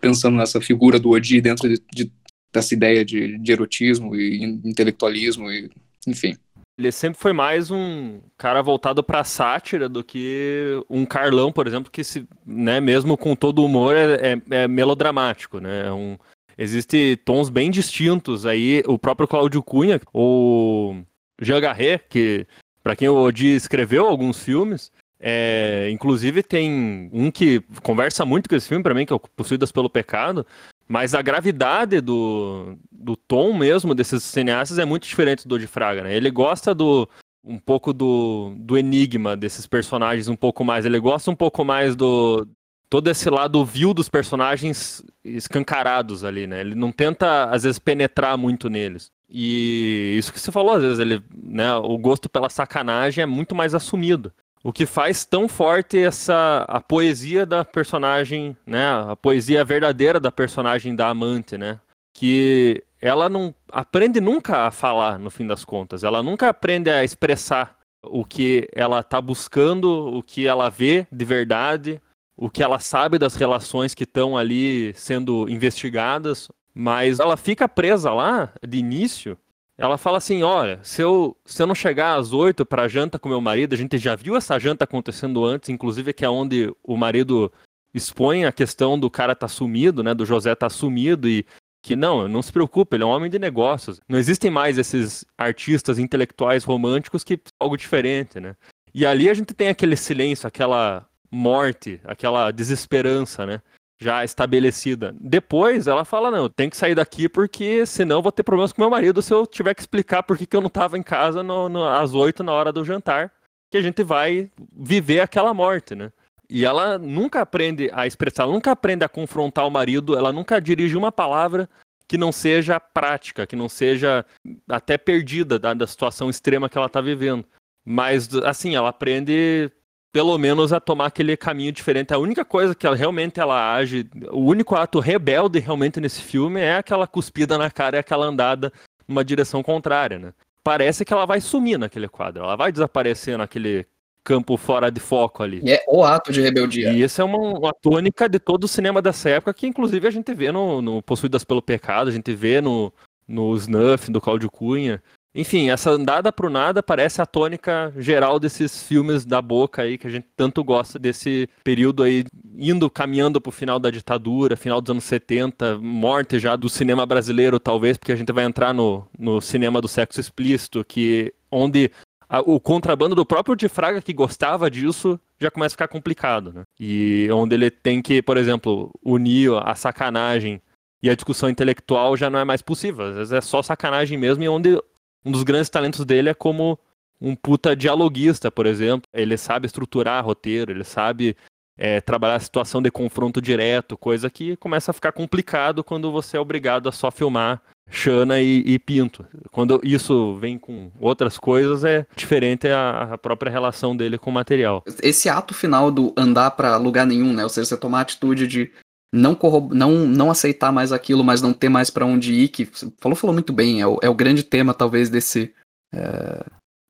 pensando nessa figura do Odi dentro de, de, dessa ideia de, de, erotismo e intelectualismo, e, enfim. ele sempre foi mais um cara voltado pra sátira do que um Carlão, por exemplo, que se, né, mesmo com todo o humor, é, é, é melodramático, né? É um, existe tons bem distintos aí. O próprio Cláudio Cunha, o Jean Garret, que para quem o Odi escreveu alguns filmes, é, inclusive tem um que conversa muito com esse filme para mim, que é o Possuídas pelo Pecado, mas a gravidade do, do tom mesmo desses cineastas é muito diferente do de Fraga, né? Ele gosta do um pouco do, do enigma desses personagens um pouco mais, ele gosta um pouco mais do todo esse lado vil dos personagens escancarados ali, né? Ele não tenta às vezes penetrar muito neles. E isso que você falou, às vezes ele, né, o gosto pela sacanagem é muito mais assumido. O que faz tão forte essa a poesia da personagem, né? A poesia verdadeira da personagem da amante, né? Que ela não aprende nunca a falar, no fim das contas. Ela nunca aprende a expressar o que ela está buscando, o que ela vê de verdade, o que ela sabe das relações que estão ali sendo investigadas, mas ela fica presa lá de início ela fala assim: olha, se eu, se eu não chegar às oito para janta com meu marido, a gente já viu essa janta acontecendo antes, inclusive que é onde o marido expõe a questão do cara tá sumido, né? Do José tá sumido e que não, não se preocupe, ele é um homem de negócios. Não existem mais esses artistas intelectuais românticos que algo diferente, né? E ali a gente tem aquele silêncio, aquela morte, aquela desesperança, né? Já estabelecida. Depois ela fala: não, tenho que sair daqui porque senão vou ter problemas com meu marido se eu tiver que explicar por que, eu não estava em casa no, no, às oito na hora do jantar, que a gente vai viver aquela morte, né? E ela nunca aprende a expressar, nunca aprende a confrontar o marido, ela nunca dirige uma palavra que não seja prática, que não seja até perdida da, da situação extrema que ela está vivendo. Mas, assim, ela aprende pelo menos a tomar aquele caminho diferente. A única coisa que ela realmente ela age, o único ato rebelde realmente nesse filme é aquela cuspida na cara e aquela andada numa direção contrária, né? Parece que ela vai sumir naquele quadro, ela vai desaparecer naquele campo fora de foco ali. É o ato de rebeldia. E isso é uma, uma tônica de todo o cinema dessa época, que inclusive a gente vê no, no Possuídas pelo Pecado, a gente vê no, no Snuff, do Cláudio Cunha. Enfim, essa andada pro nada parece a tônica geral desses filmes da boca aí, que a gente tanto gosta desse período aí, indo, caminhando pro final da ditadura, final dos anos 70, morte já do cinema brasileiro, talvez, porque a gente vai entrar no, no cinema do sexo explícito, que onde a, o contrabando do próprio de Fraga, que gostava disso, já começa a ficar complicado, né? E onde ele tem que, por exemplo, unir a sacanagem e a discussão intelectual já não é mais possível. Às vezes é só sacanagem mesmo, e onde um dos grandes talentos dele é como um puta dialoguista, por exemplo. Ele sabe estruturar roteiro, ele sabe é, trabalhar a situação de confronto direto, coisa que começa a ficar complicado quando você é obrigado a só filmar Xana e, e Pinto. Quando isso vem com outras coisas, é diferente a, a, própria relação dele com o material. Esse ato final do andar para lugar nenhum, né? Ou seja, você tomar a atitude de não, não, não aceitar mais aquilo, mas não ter mais para onde ir, que falou, falou muito bem, é o, é o grande tema, talvez, desse, é,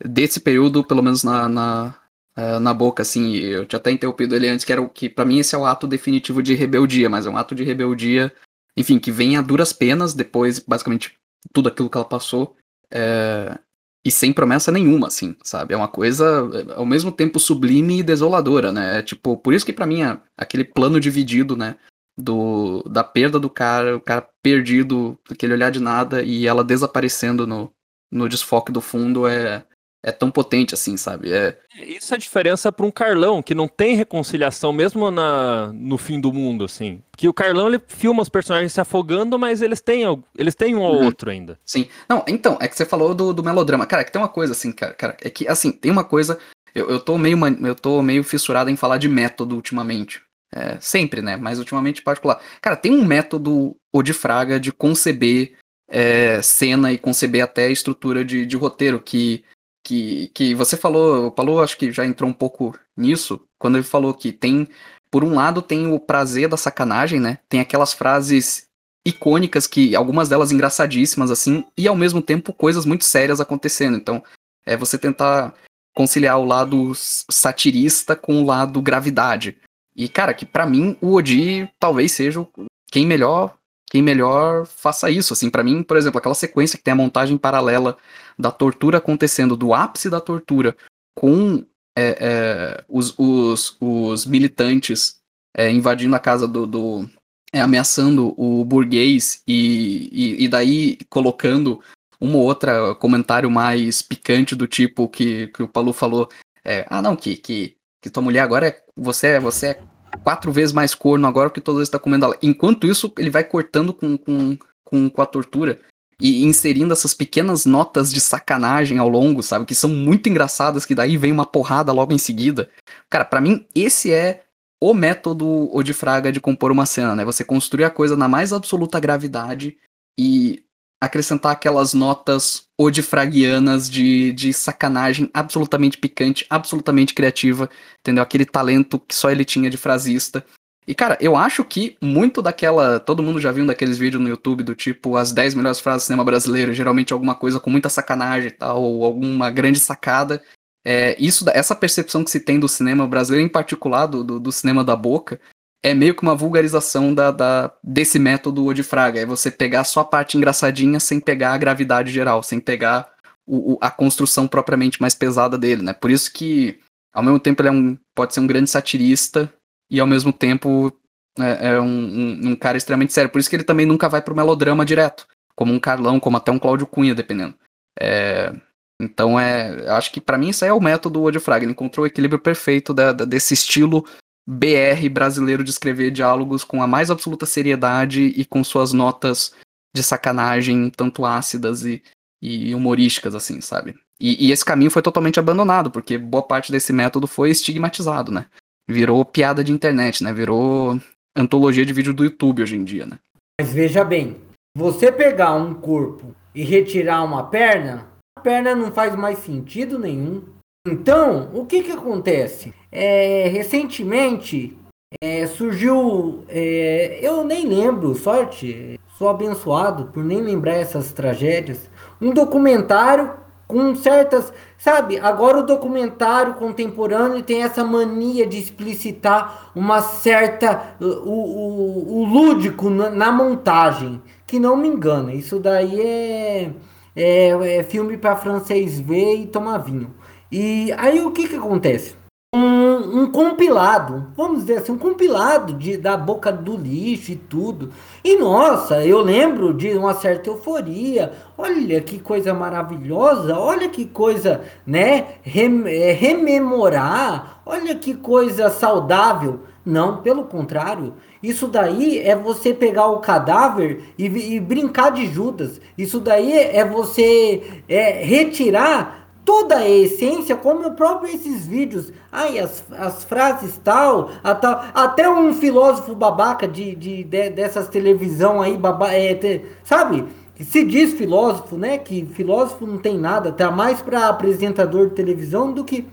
desse período, pelo menos na, na, é, na boca, assim, eu tinha até interrompido ele antes, que era o que, para mim, esse é o ato definitivo de rebeldia, mas é um ato de rebeldia, enfim, que vem a duras penas, depois, basicamente, tudo aquilo que ela passou, é, e sem promessa nenhuma, assim, sabe? É uma coisa, ao mesmo tempo, sublime e desoladora, né? É, tipo, por isso que para mim, aquele plano dividido, né? Do da perda do cara, o cara perdido, aquele olhar de nada e ela desaparecendo no, no desfoque do fundo é é tão potente assim, sabe? É... Isso é a diferença para um Carlão, que não tem reconciliação mesmo na, no fim do mundo, assim. Que o Carlão, ele filma os personagens se afogando, mas eles têm, eles têm um ou uhum. outro ainda. Sim. Não, então, é que você falou do, do melodrama. Cara, é que tem uma coisa assim, cara, cara, é que, assim, tem uma coisa... Eu, eu, tô meio, eu tô meio fissurado em falar de método ultimamente. É, sempre, né? Mas ultimamente particular. Cara, tem um método o de Fraga de conceber é, cena e conceber até estrutura de, de roteiro que, que, que você falou, o Paulo acho que já entrou um pouco nisso, quando ele falou que tem, por um lado, tem o prazer da sacanagem, né? Tem aquelas frases icônicas que algumas delas engraçadíssimas assim e ao mesmo tempo coisas muito sérias acontecendo. Então, é você tentar conciliar o lado satirista com o lado gravidade. E, cara, que para mim o Odi talvez seja quem melhor quem melhor faça isso. Assim, para mim, por exemplo, aquela sequência que tem a montagem paralela da tortura acontecendo, do ápice da tortura, com é, é, os, os, os, militantes é, invadindo a casa do. do é, ameaçando o burguês e, e, e, daí colocando um ou outra comentário mais picante do tipo que, que o Palu falou. É, ah, não, que, que, que tua mulher agora é. Você, é, você é quatro vezes mais corno agora que vez está comendo ela. Enquanto isso, ele vai cortando com, com, com, com a tortura e inserindo essas pequenas notas de sacanagem ao longo, sabe? Que são muito engraçadas, que daí vem uma porrada logo em seguida. Cara, para mim, esse é o método Odifraga de compor uma cena, né? Você construir a coisa na mais absoluta gravidade e acrescentar aquelas notas odifragianas de, de sacanagem absolutamente picante, absolutamente criativa, entendeu? Aquele talento que só ele tinha de frasista. E, cara, eu acho que muito daquela. Todo mundo já viu daqueles vídeos no YouTube do tipo as 10 melhores frases do cinema brasileiro, geralmente alguma coisa com muita sacanagem e tal, ou alguma grande sacada. É, isso, essa percepção que se tem do cinema brasileiro, em particular do, do, do cinema da boca, é meio que uma vulgarização da, da, desse método de Fraga. É você pegar só a parte engraçadinha sem pegar a gravidade geral, sem pegar o, o, a construção propriamente mais pesada dele, né? Por isso que, ao mesmo tempo, ele é um, pode ser um grande satirista e ao mesmo tempo é, é um, um, um, cara extremamente sério. Por isso que ele também nunca vai pro melodrama direto, como um Carlão, como até um Cláudio Cunha, dependendo. É, então é, acho que para mim isso aí é o método Woody Fraga. Ele encontrou o equilíbrio perfeito da, da, desse estilo BR brasileiro de escrever diálogos com a mais absoluta seriedade e com suas notas de sacanagem tanto ácidas e, e humorísticas, assim, sabe? E, e, esse caminho foi totalmente abandonado, porque boa parte desse método foi estigmatizado, né? virou piada de internet, né? Virou antologia de vídeo do YouTube hoje em dia, né? Mas veja bem, você pegar um corpo e retirar uma perna, a perna não faz mais sentido nenhum. Então, o que que acontece? É, recentemente é, surgiu, é, eu nem lembro, sorte, sou abençoado por nem lembrar essas tragédias, um documentário com certas, sabe? Agora o documentário contemporâneo tem essa mania de explicitar uma certa o, o, o lúdico na, na, montagem, que não me engana. Isso daí é é, é filme para francês ver e tomar vinho. E aí o que que acontece? Um, um, compilado, vamos dizer assim, um compilado de, da boca do lixo e tudo. E nossa, eu lembro de uma certa euforia. Olha que coisa maravilhosa, olha que coisa, né? Rem, é, rememorar, olha que coisa saudável. Não, pelo contrário. Isso daí é você pegar o cadáver e, e brincar de Judas. Isso daí é você é, retirar toda a essência, como o próprio esses vídeos, ai, as, as frases tal, a tal, até um filósofo babaca de, de, de dessas televisão aí, baba, é, te, sabe? Se diz filósofo, né? Que filósofo não tem nada, tá mais para apresentador de televisão do que.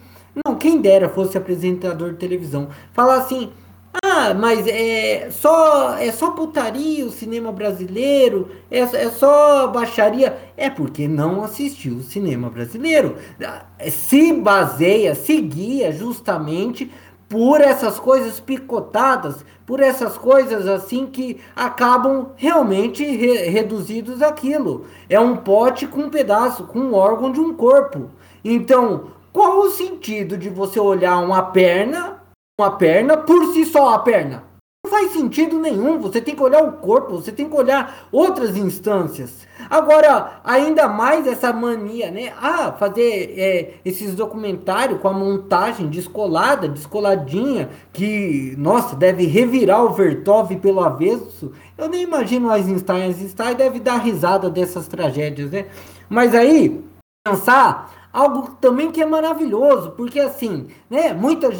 Não, quem dera fosse apresentador de televisão. Falar assim, ah, mas é só é só putaria o cinema brasileiro, é, é só baixaria. É porque não assistiu o cinema brasileiro. Se baseia, se guia justamente por essas coisas picotadas, por essas coisas assim que acabam realmente re reduzidos àquilo. É um pote com um pedaço, com um órgão de um corpo. Então, qual o sentido de você olhar uma perna uma perna por si só a perna. Não faz sentido nenhum. Você tem que olhar o corpo, você tem que olhar outras instâncias. Agora, ainda mais essa mania, né? Ah, fazer é, esses documentários com a montagem descolada, descoladinha, que, nossa, deve revirar o Vertov pelo avesso. Eu nem imagino o Eisenstein. Eisenstein deve dar risada dessas tragédias, né? Mas aí, pensar algo também que é maravilhoso, porque assim, né, muita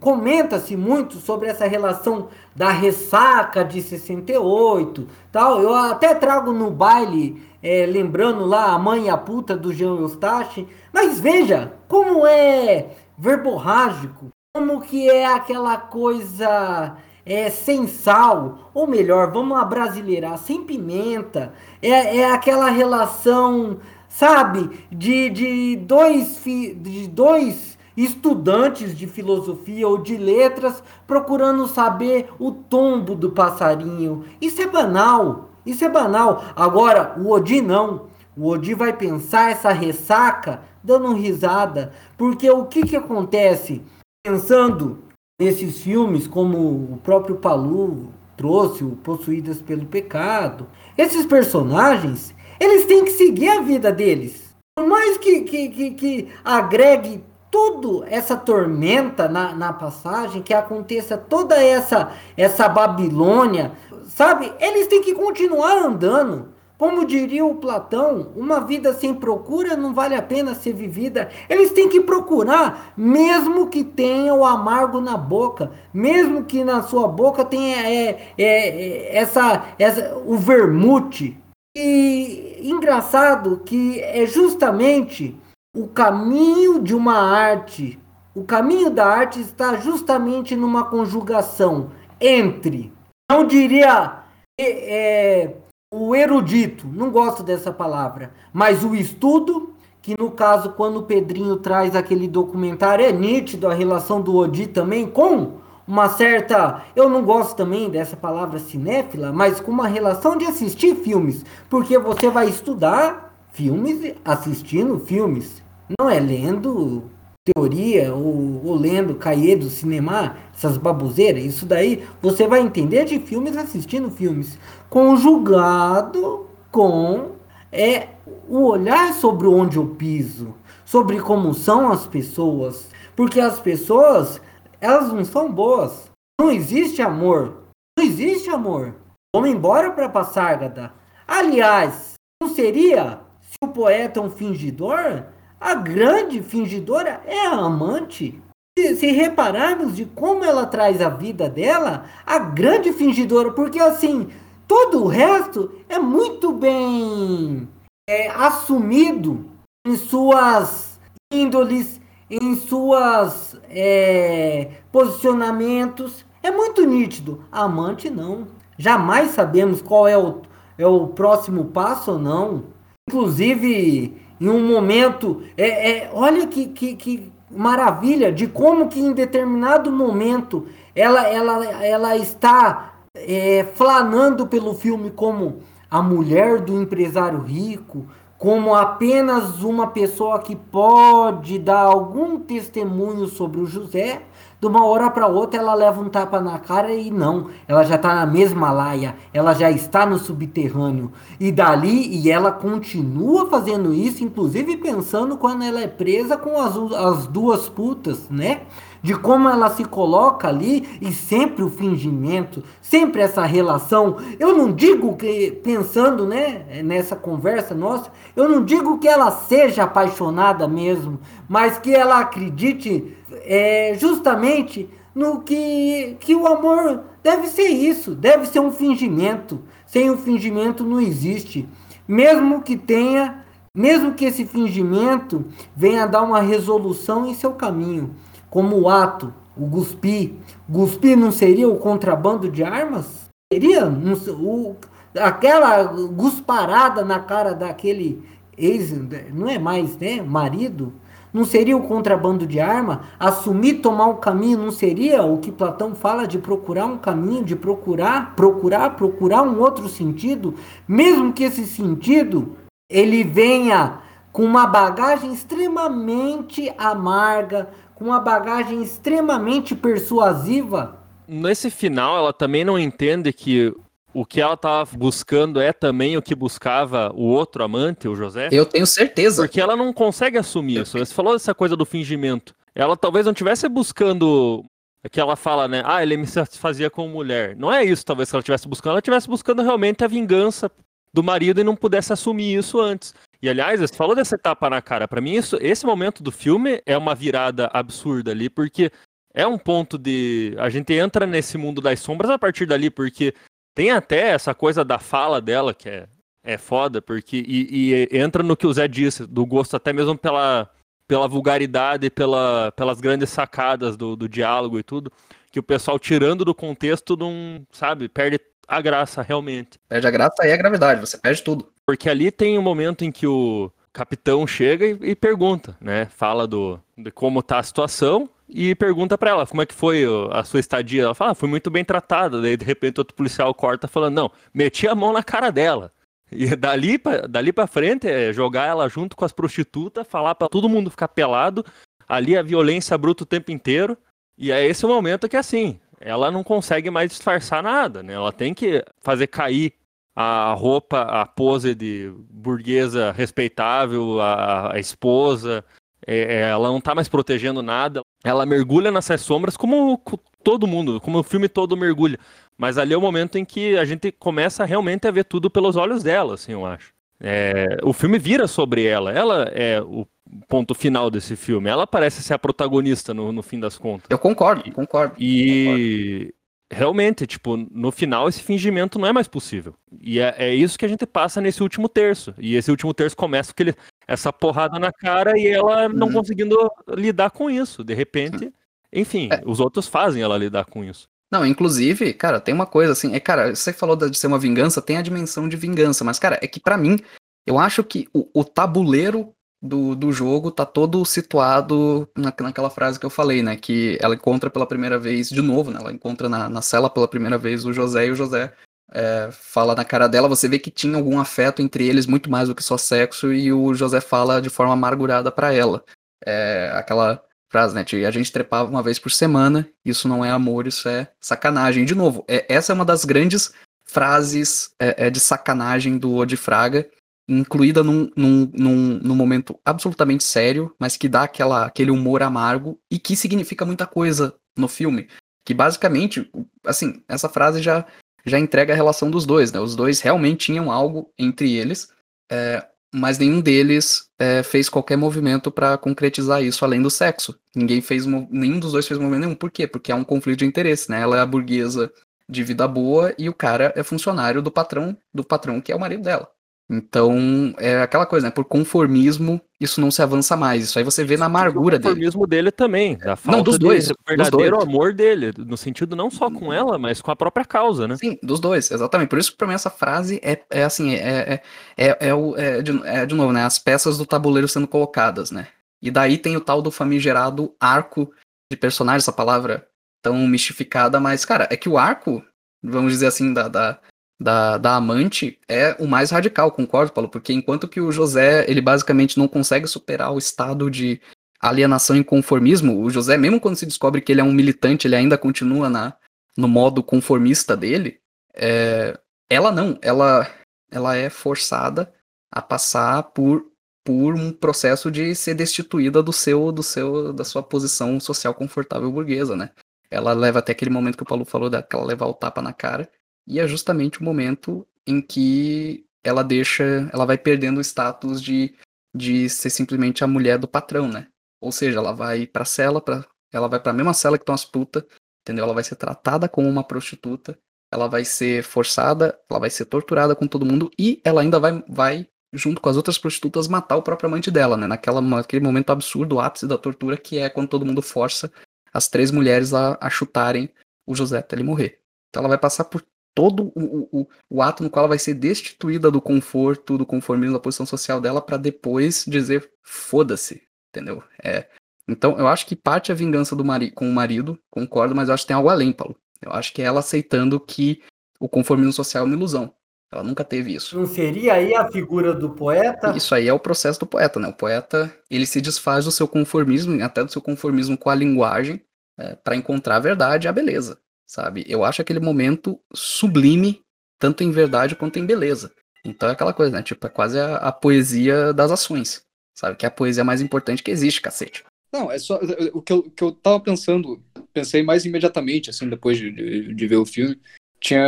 comenta-se muito sobre essa relação da ressaca de 68, tal. Eu até trago no baile, é, lembrando lá a mãe e a puta do Jean Eustache, mas veja como é verborrágico, como que é aquela coisa é, sem sal, ou melhor, vamos brasileirar, sem pimenta, é, é aquela relação sabe? De, de, dois, de dois estudantes de filosofia ou de letras procurando saber o tombo do passarinho. Isso é banal. Isso é banal. Agora, o Odi não. O Odi vai pensar essa ressaca dando risada. Porque o que, que acontece? Pensando nesses filmes, como o próprio Palu trouxe, o Possuídas pelo Pecado, esses personagens, eles têm que seguir a vida deles. Por mais que, que, que, que agregue tudo essa tormenta na, na passagem, que aconteça toda essa, essa Babilônia, sabe? Eles têm que continuar andando. Como diria o Platão, uma vida sem procura não vale a pena ser vivida. Eles têm que procurar, mesmo que tenha o amargo na boca, mesmo que na sua boca tenha é, é, é, essa, essa, o vermute. E engraçado que é justamente o caminho de uma arte, o caminho da arte está justamente numa conjugação entre, não diria. É, o erudito, não gosto dessa palavra, mas o estudo, que no caso, quando o Pedrinho traz aquele documentário, é nítido a relação do Odi também com uma certa. Eu não gosto também dessa palavra cinéfila, mas com uma relação de assistir filmes, porque você vai estudar filmes assistindo filmes, não é lendo teoria ou, ou lendo cahiers do cinema, essas baboseiras, isso daí você vai entender de filmes assistindo filmes, conjugado com é o olhar sobre onde eu piso, sobre como são as pessoas, porque as pessoas elas não são boas, não existe amor, não existe amor. Vamos embora para Passárgada. Aliás, não seria se o poeta é um fingidor? A grande fingidora é a amante. Se, se repararmos de como ela traz a vida dela, a grande fingidora, porque assim, todo o resto é muito bem é, assumido em suas índoles, em suas é, posicionamentos. É muito nítido. A amante não. Jamais sabemos qual é o, é o próximo passo ou não. Inclusive, em um momento. É, é, olha que, que, que maravilha de como que em determinado momento ela, ela, ela está é, flanando pelo filme como a mulher do empresário rico, como apenas uma pessoa que pode dar algum testemunho sobre o José, de uma hora para outra ela leva um tapa na cara e não, ela já está na mesma laia, ela já está no subterrâneo. E dali, e ela continua fazendo isso, inclusive pensando quando ela é presa com as, as duas putas, né? De como ela se coloca ali e sempre o fingimento, sempre essa relação. Eu não digo que, pensando né, nessa conversa nossa, eu não digo que ela seja apaixonada mesmo, mas que ela acredite é, justamente no que, que o amor deve ser isso, deve ser um fingimento. Sem o fingimento não existe. Mesmo que tenha, mesmo que esse fingimento venha dar uma resolução em seu caminho, como o ato, o guspi. Guspi não seria o contrabando de armas? Seria o, aquela gusparada na cara daquele ex, não é mais, né, marido? Não seria o contrabando de arma? Assumir tomar um caminho não seria o que Platão fala de procurar um caminho, de procurar, procurar, procurar um outro sentido, mesmo que esse sentido ele venha com uma bagagem extremamente amarga, com uma bagagem extremamente persuasiva. Nesse final, ela também não entende que o que ela estava buscando é também o que buscava o outro amante, o José? Eu tenho certeza. Porque ela não consegue assumir isso. Você falou dessa coisa do fingimento. Ela talvez não estivesse buscando que ela fala, né? Ah, ele me satisfazia como mulher. Não é isso, talvez, que ela estivesse buscando. Ela estivesse buscando realmente a vingança do marido e não pudesse assumir isso antes. E aliás, você falou dessa etapa na cara. Para mim, isso, esse momento do filme é uma virada absurda ali, porque é um ponto de. A gente entra nesse mundo das sombras a partir dali, porque tem até essa coisa da fala dela, que é, é foda, porque. E, e entra no que o Zé disse, do gosto até mesmo pela, pela vulgaridade, pela, pelas grandes sacadas do, do diálogo e tudo, que o pessoal tirando do contexto não, sabe, perde a graça realmente. Perde a graça e a gravidade, você perde tudo. Porque ali tem um momento em que o capitão chega e, e pergunta, né? Fala do, de como tá a situação e pergunta pra ela como é que foi a sua estadia. Ela fala, ah, foi muito bem tratada. Daí de repente outro policial corta falando, não, meti a mão na cara dela. E dali pra, dali pra frente é jogar ela junto com as prostitutas, falar pra todo mundo ficar pelado. Ali a violência bruta o tempo inteiro. E é esse o momento que assim, ela não consegue mais disfarçar nada, né? Ela tem que fazer cair a roupa, a pose de burguesa respeitável, a, a esposa. É, é, ela não tá mais protegendo nada. Ela mergulha nessas sombras como todo mundo, como o filme todo mergulha. Mas ali é o momento em que a gente começa realmente a ver tudo pelos olhos dela, assim, eu acho. É, o filme vira sobre ela. Ela é o ponto final desse filme. Ela parece ser a protagonista no, no fim das contas. Eu concordo, concordo. E concordo. Realmente, tipo, no final esse fingimento não é mais possível. E é, é, isso que a gente passa nesse último terço. E esse último terço começa com ele, essa porrada na cara e ela não uhum. conseguindo lidar com isso. De repente, enfim, é. os outros fazem ela lidar com isso. Não, inclusive, cara, tem uma coisa assim, é, cara, você falou de ser uma vingança, tem a dimensão de vingança, mas, cara, é que para mim, eu acho que o, o tabuleiro do, do jogo tá todo situado na, naquela frase que eu falei, né? Que ela encontra pela primeira vez, de novo, né? Ela encontra na, na cela pela primeira vez o José e o José é, fala na cara dela, você vê que tinha algum afeto entre eles, muito mais do que só sexo, e o José fala de forma amargurada para ela. É, aquela frase, né? A gente trepava uma vez por semana, isso não é amor, isso é sacanagem. De novo, é, essa é uma das grandes frases é, é de sacanagem do Odifraga, incluída num, num, num, num, momento absolutamente sério, mas que dá aquela, aquele humor amargo e que significa muita coisa no filme. Que basicamente, assim, essa frase já, já entrega a relação dos dois, né? Os dois realmente tinham algo entre eles, é, mas nenhum deles é, fez qualquer movimento para concretizar isso além do sexo. Ninguém fez, nenhum dos dois fez movimento nenhum. Por quê? Porque há um conflito de interesse, né? Ela é a burguesa de vida boa e o cara é funcionário do patrão, do patrão que é o marido dela. Então, é aquela coisa, né? Por conformismo, isso não se avança mais. Isso aí você vê na amargura dele. O conformismo dele também, da falta não, dos dois, de verdadeiro dois. amor dele, no sentido não só com ela, mas com a própria causa, né? Sim, dos dois, exatamente. Por isso que pra mim essa frase é, é assim, é, é, é, é, o, é, de, é, de novo, né? As peças do tabuleiro sendo colocadas, né? E daí tem o tal do famigerado arco de personagem, essa palavra tão mistificada, mas, cara, é que o arco, vamos dizer assim, da, da da, da amante é o mais radical, concordo, Paulo, porque enquanto que o José, ele basicamente não consegue superar o estado de alienação e conformismo, o José, mesmo quando se descobre que ele é um militante, ele ainda continua na, no modo conformista dele, é, ela não, ela, ela é forçada a passar por, por um processo de ser destituída do seu, do seu, da sua posição social confortável burguesa, né? Ela leva até aquele momento que o Paulo falou, daquela levar o tapa na cara, e é justamente o momento em que ela deixa, ela vai perdendo o status de, de ser simplesmente a mulher do patrão, né? Ou seja, ela vai pra cela, pra, ela vai pra mesma cela que estão as putas, entendeu? Ela vai ser tratada como uma prostituta, ela vai ser forçada, ela vai ser torturada com todo mundo e ela ainda vai, vai junto com as outras prostitutas, matar o próprio amante dela, né? Naquela, naquele momento absurdo, o ápice da tortura, que é quando todo mundo força as três mulheres a, a chutarem o José até ele morrer. Então ela vai passar por todo o, o, o, ato no qual ela vai ser destituída do conforto, do conformismo da posição social dela para depois dizer foda-se, entendeu? É, então eu acho que parte a vingança do mari com o marido, concordo, mas eu acho que tem algo além, Paulo. Eu acho que é ela aceitando que o conformismo social é uma ilusão. Ela nunca teve isso. Não seria aí a figura do poeta? Isso aí é o processo do poeta, né? O poeta, ele se desfaz do seu conformismo, até do seu conformismo com a linguagem, é, para encontrar a verdade e a beleza sabe? Eu acho aquele momento sublime, tanto em verdade quanto em beleza. Então é aquela coisa, né? Tipo, é quase a, a poesia das ações, sabe? Que é a poesia mais importante que existe, cacete. Não, é só. O que eu, que eu tava pensando, pensei mais imediatamente, assim, depois de, de, de ver o filme, tinha.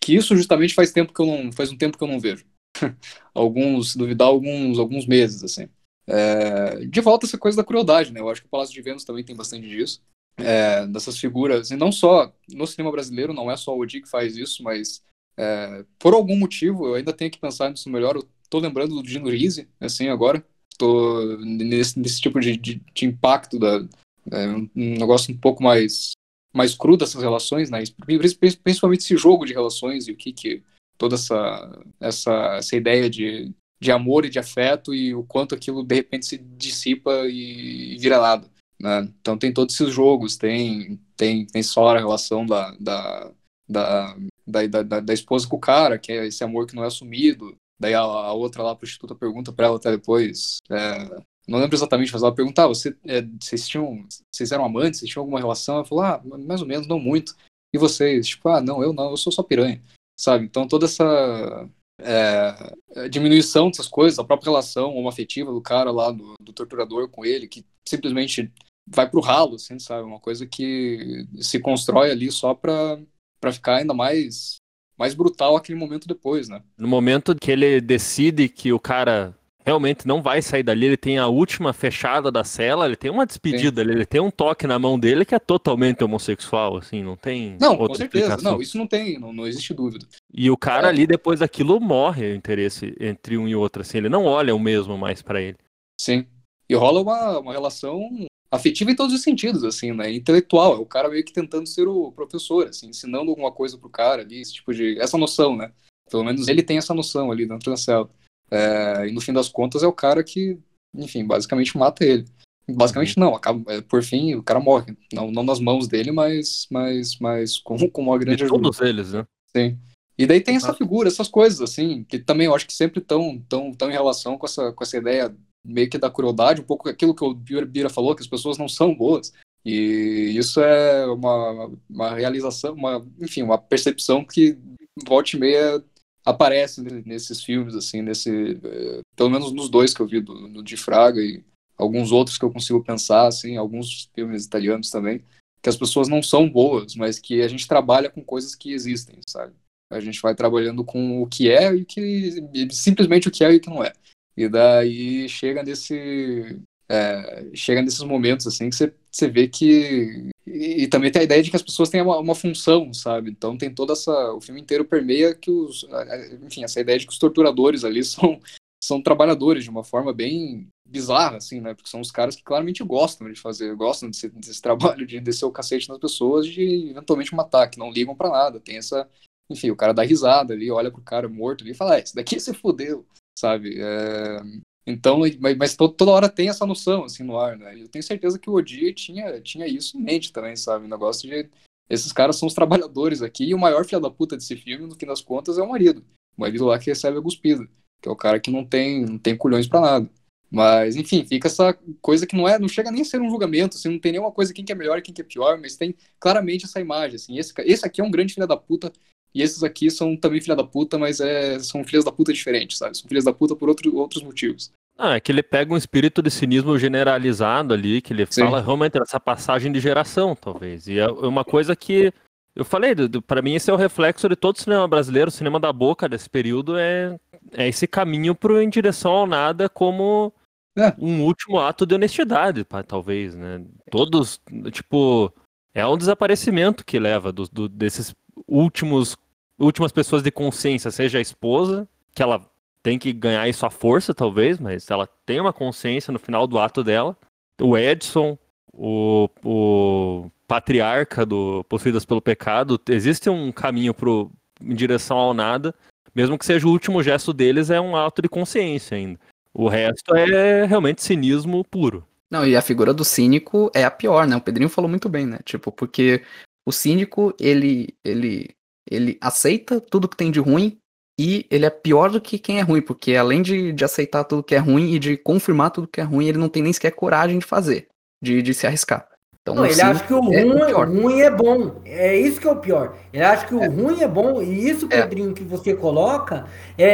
Que isso justamente faz tempo que eu não. Faz um tempo que eu não vejo. alguns, duvidar, alguns, alguns meses, assim. É, de volta essa coisa da crueldade, né? Eu acho que o Palácio de Vênus também tem bastante disso é, dessas figuras, e não só no cinema brasileiro, não é só o Odi que faz isso, mas é, por algum motivo, eu ainda tenho que pensar nisso melhor, eu tô lembrando do Dino Risi, assim, agora, tô nesse, nesse tipo de, de, de impacto, da, é, um negócio um pouco mais, mais cru dessas relações, né, principalmente esse jogo de relações e o que que toda essa, essa, essa ideia de, de amor e de afeto e o quanto aquilo de repente se dissipa e vira nada. Né? Então tem todos esses jogos, tem tem tem só a relação da da, da, da, da, da esposa com o cara, que é esse amor que não é assumido. Daí a, a outra lá, a prostituta, pergunta pra ela até depois. É, não lembro exatamente, mas ela perguntava: você, é, vocês tinham. Vocês eram amantes? Vocês tinham alguma relação? Ela falou: ah, mais ou menos, não muito. E vocês? Tipo, ah, não, eu não, eu sou só piranha. Sabe? Então toda essa é, diminuição dessas coisas, a própria relação homoafetiva do cara lá, do, do torturador com ele, que simplesmente vai pro ralo, assim, sabe? Uma coisa que se constrói ali só pra, pra ficar ainda mais, mais brutal aquele momento depois, né? No momento que ele decide que o cara realmente não vai sair dali, ele tem a última fechada da cela, ele tem uma despedida ele tem um toque na mão dele que é totalmente homossexual, assim, não tem Não, com certeza, explicação. não, isso não tem, não, não existe dúvida. E o cara É. ali, depois daquilo, morre o interesse entre um e outro, assim, ele não olha o mesmo mais pra ele. Sim. E rola uma, uma relação afetiva em todos os sentidos, assim, né? Intelectual. É o cara meio que tentando ser o professor, assim, ensinando alguma coisa pro cara ali, esse tipo de. Essa noção, né? Pelo menos ele tem essa noção ali dentro da cela. É, e no fim das contas é o cara que, enfim, basicamente mata ele. Basicamente não, acaba, é, por fim o cara morre. Não, não nas mãos dele, mas, mas, mas com, com uma De grande ajuda. todos eles, né? Sim. E daí tem essa figura, essas coisas, assim, que também eu acho que sempre estão tão, tão em relação com essa, com essa ideia meio que da crueldade, um pouco aquilo que o Bira, falou, que as pessoas não são boas. E isso é uma, uma realização, uma, enfim, uma percepção que volta e meia aparece nesses filmes, assim, nesse, eh, pelo menos nos dois que eu vi, do, do de Fraga e alguns outros que eu consigo pensar, assim, alguns filmes italianos também, que as pessoas não são boas, mas que a gente trabalha com coisas que existem, sabe? A gente vai trabalhando com o que é e que simplesmente o que é e o que não é. E daí chega nesse é, chega nesses momentos assim que você, você vê que e, e também tem a ideia de que as pessoas têm uma, uma função, sabe? Então tem toda essa o filme inteiro permeia que os enfim, essa ideia de que os torturadores ali são são trabalhadores de uma forma bem bizarra, assim, né? Porque são os caras que claramente gostam de fazer, gostam desse, desse trabalho de descer o cacete nas pessoas, de eventualmente matar, que não ligam pra nada. Tem essa. Enfim, o cara dá risada ali, olha pro cara morto ali e fala: ah, esse daqui você fodeu, sabe? É... Então, mas, mas to- toda hora tem essa noção, assim, no ar, né? Eu tenho certeza que o Odir tinha, tinha isso em mente também, sabe? O negócio de. Esses caras são os trabalhadores aqui, e o maior filho da puta desse filme, no fim das contas, é o marido. O marido lá que recebe a cuspida que é o cara que não tem, não tem culhões pra nada. Mas, enfim, fica essa coisa que não é, não chega nem a ser um julgamento, assim, não tem nenhuma coisa quem que é melhor e quem que é pior, mas tem claramente essa imagem, assim, esse, esse aqui é um grande filho da puta, e esses aqui são também filha da puta, mas é, são filhas da puta diferentes, sabe? São filhas da puta por outro, outros motivos. Ah, é que ele pega um espírito de cinismo generalizado ali, que ele Sim. fala realmente dessa passagem de geração, talvez. E é uma coisa que eu falei, pra mim esse é o reflexo de todo o cinema brasileiro, o cinema da boca desse período é, é esse caminho pro em direção ao nada como É. um último ato de honestidade, talvez, né? Todos, tipo, é um desaparecimento que leva do, do- desses últimos últimas pessoas de consciência, seja a esposa, que ela tem que ganhar isso à força, talvez, mas ela tem uma consciência no final do ato dela. O Edson, o, o patriarca do Possuídas pelo Pecado, existe um caminho pro, em direção ao nada, mesmo que seja o último gesto deles, é um ato de consciência ainda. O resto é realmente cinismo puro. Não, e a figura do cínico é a pior, né? O Pedrinho falou muito bem, né? Tipo, porque o cínico, ele, ele, ele aceita tudo que tem de ruim e ele é pior do que quem é ruim, porque além de, de aceitar tudo que é ruim e de confirmar tudo que é ruim, ele não tem nem sequer coragem de fazer, de, de se arriscar. Então, Não, ele acha que o é ruim, o ruim é bom. É isso que é o pior. Ele acha que o ruim é bom. E isso, É. Pedrinho, que você coloca, é,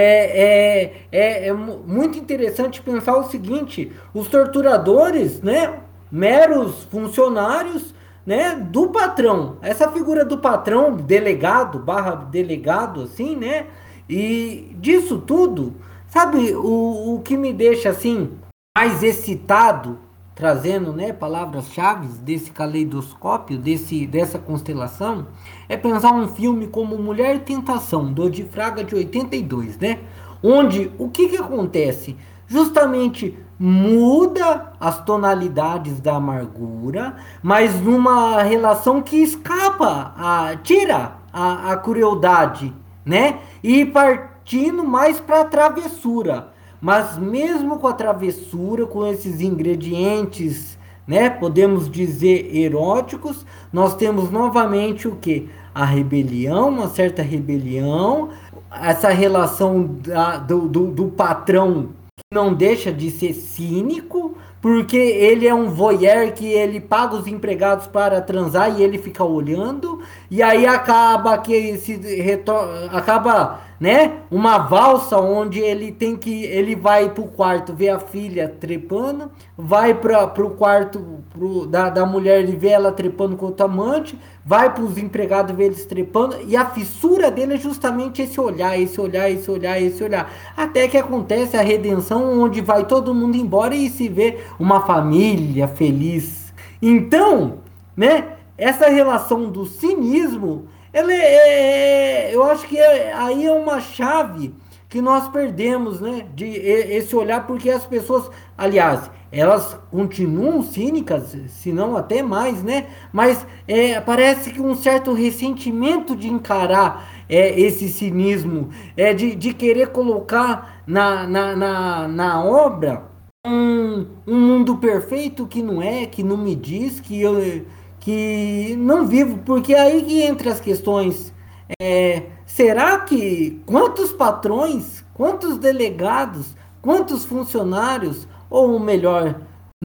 é, é, é mu- muito interessante pensar o seguinte: os torturadores, né? Meros funcionários né, do patrão. Essa figura do patrão, delegado, barra delegado, assim, né? E disso tudo, sabe, o, o que me deixa assim mais excitado trazendo né, palavras-chave desse caleidoscópio, desse, dessa constelação, é pensar um filme como Mulher e Tentação, do de Fraga de 82, né? Onde o que, que acontece? Justamente muda as tonalidades da amargura, mas numa relação que escapa, a, tira a, a crueldade, né? E partindo mais para a travessura. Mas mesmo com a travessura, com esses ingredientes né? Podemos dizer eróticos. Nós temos novamente o que? A rebelião, uma certa rebelião, essa relação da, do, do, do patrão não deixa de ser cínico, porque ele é um voyeur que ele paga os empregados para transar e ele fica olhando, e aí acaba que se acaba, né, uma valsa onde ele tem que ele vai pro quarto ver a filha trepando, vai para pro quarto pro, da, da mulher e vê ela trepando com o amante, vai para os empregados ver eles trepando, e a fissura dele é justamente esse olhar, esse olhar, esse olhar, esse olhar. Até que acontece a redenção, onde vai todo mundo embora e se vê uma família feliz. Então, né, essa relação do cinismo, ela é, é eu acho que é, aí é uma chave que nós perdemos, né, de esse olhar, porque as pessoas, aliás, elas continuam cínicas, se não até mais, né? Mas é, parece que um certo ressentimento de encarar é, esse cinismo, é de, de querer colocar na, na, na, na obra um, um mundo perfeito que não é, que não me diz, que eu que não vivo, porque aí que entra as questões. É, será que quantos patrões, quantos delegados, quantos funcionários ou melhor,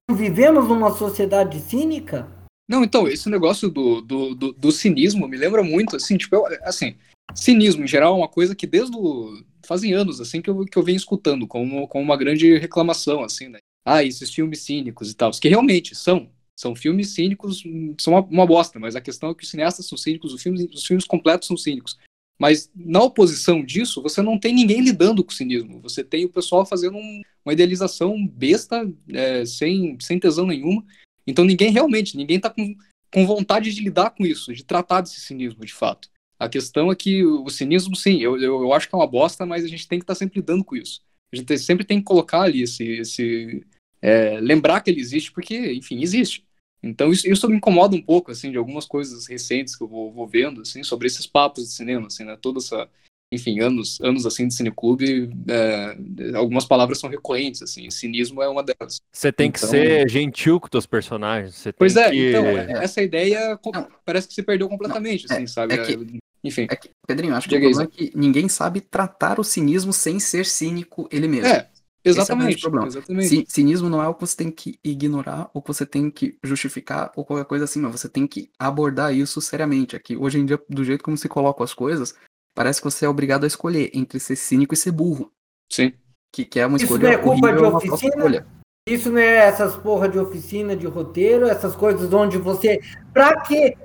não vivemos numa sociedade cínica? Não, então, esse negócio do, do, do, do cinismo me lembra muito, assim, tipo, eu, assim, cinismo em geral é uma coisa que desde o, fazem anos, assim, que eu, que eu venho escutando como, como uma grande reclamação, assim, né? Ah, esses filmes cínicos e tal, que realmente são, são filmes cínicos, são uma, uma bosta, mas a questão é que os cineastas são cínicos, os filmes, os filmes completos são cínicos. Mas na oposição disso, você não tem ninguém lidando com o cinismo. Você tem o pessoal fazendo um, uma idealização besta, é, sem, sem tesão nenhuma. Então ninguém realmente, ninguém está com, com vontade de lidar com isso, de tratar desse cinismo de fato. A questão é que o cinismo, sim, eu, eu, eu acho que é uma bosta, mas a gente tem que estar tá sempre lidando com isso. A gente sempre tem que colocar ali esse. esse é, lembrar que ele existe, porque, enfim, existe. Então isso, isso me incomoda um pouco, assim, de algumas coisas recentes que eu vou, vou vendo, assim, sobre esses papos de cinema, assim, né? Toda essa, enfim, anos, anos assim de cineclube, é, algumas palavras são recorrentes, assim, cinismo é uma delas. Você tem então... que ser gentil com teus personagens. pois é, que... então, essa ideia Não. parece que se perdeu completamente, Não, assim, é, sabe? É que... Enfim. É que, Pedrinho, acho que o problema é que ninguém sabe tratar o cinismo sem ser cínico ele mesmo. É, Exatamente. É exatamente. Cinismo não é o que você tem que ignorar, ou que você tem que justificar, ou qualquer coisa assim, mas você tem que abordar isso seriamente. Aqui, hoje em dia, do jeito como se colocam as coisas, parece que você é obrigado a escolher entre ser cínico e ser burro. Sim. Que, que é uma isso escolha. Isso não é culpa de oficina? Isso não é essas porra de oficina, de roteiro, essas coisas onde você. Pra quê?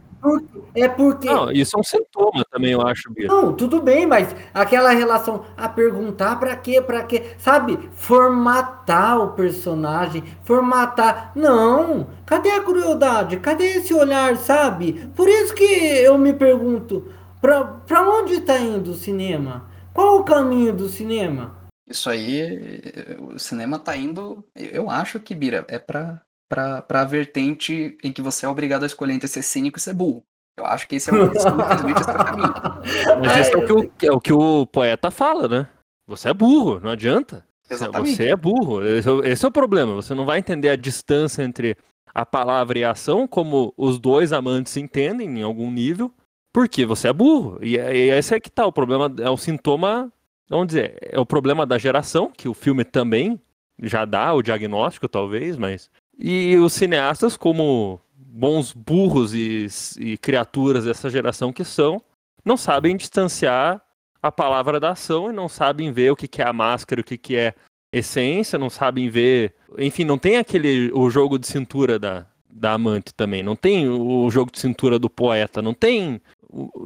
É porque. Não, isso é um sintoma também, eu acho, Bia. Não, tudo bem, mas aquela relação a perguntar para quê, para quê, sabe? Formatar o personagem, formatar. Não, cadê a crueldade? Cadê esse olhar, sabe? Por isso que eu me pergunto, para onde está indo o cinema? Qual o caminho do cinema? Isso aí, o cinema tá indo, eu acho que, Bira, é para para a vertente em que você é obrigado a escolher entre ser cínico e ser burro. Eu acho que esse é o, esse, esse é o caminho. Mas esse é o, que o, é o que o poeta fala, né? Você é burro, não adianta. Exatamente. Você é burro. Esse, é esse é o problema. Você não vai entender a distância entre a palavra e a ação, como os dois amantes entendem em algum nível, porque você é burro. E, e esse é que tá. O problema é o sintoma, vamos dizer, é o problema da geração, que o filme também já dá o diagnóstico, talvez, mas e os cineastas, como bons burros e, e criaturas dessa geração que são, não sabem distanciar a palavra da ação e não sabem ver o que, que é a máscara, o que, que é essência, não sabem ver. Enfim, não tem aquele o jogo de cintura da, da amante também, não tem o jogo de cintura do poeta, não tem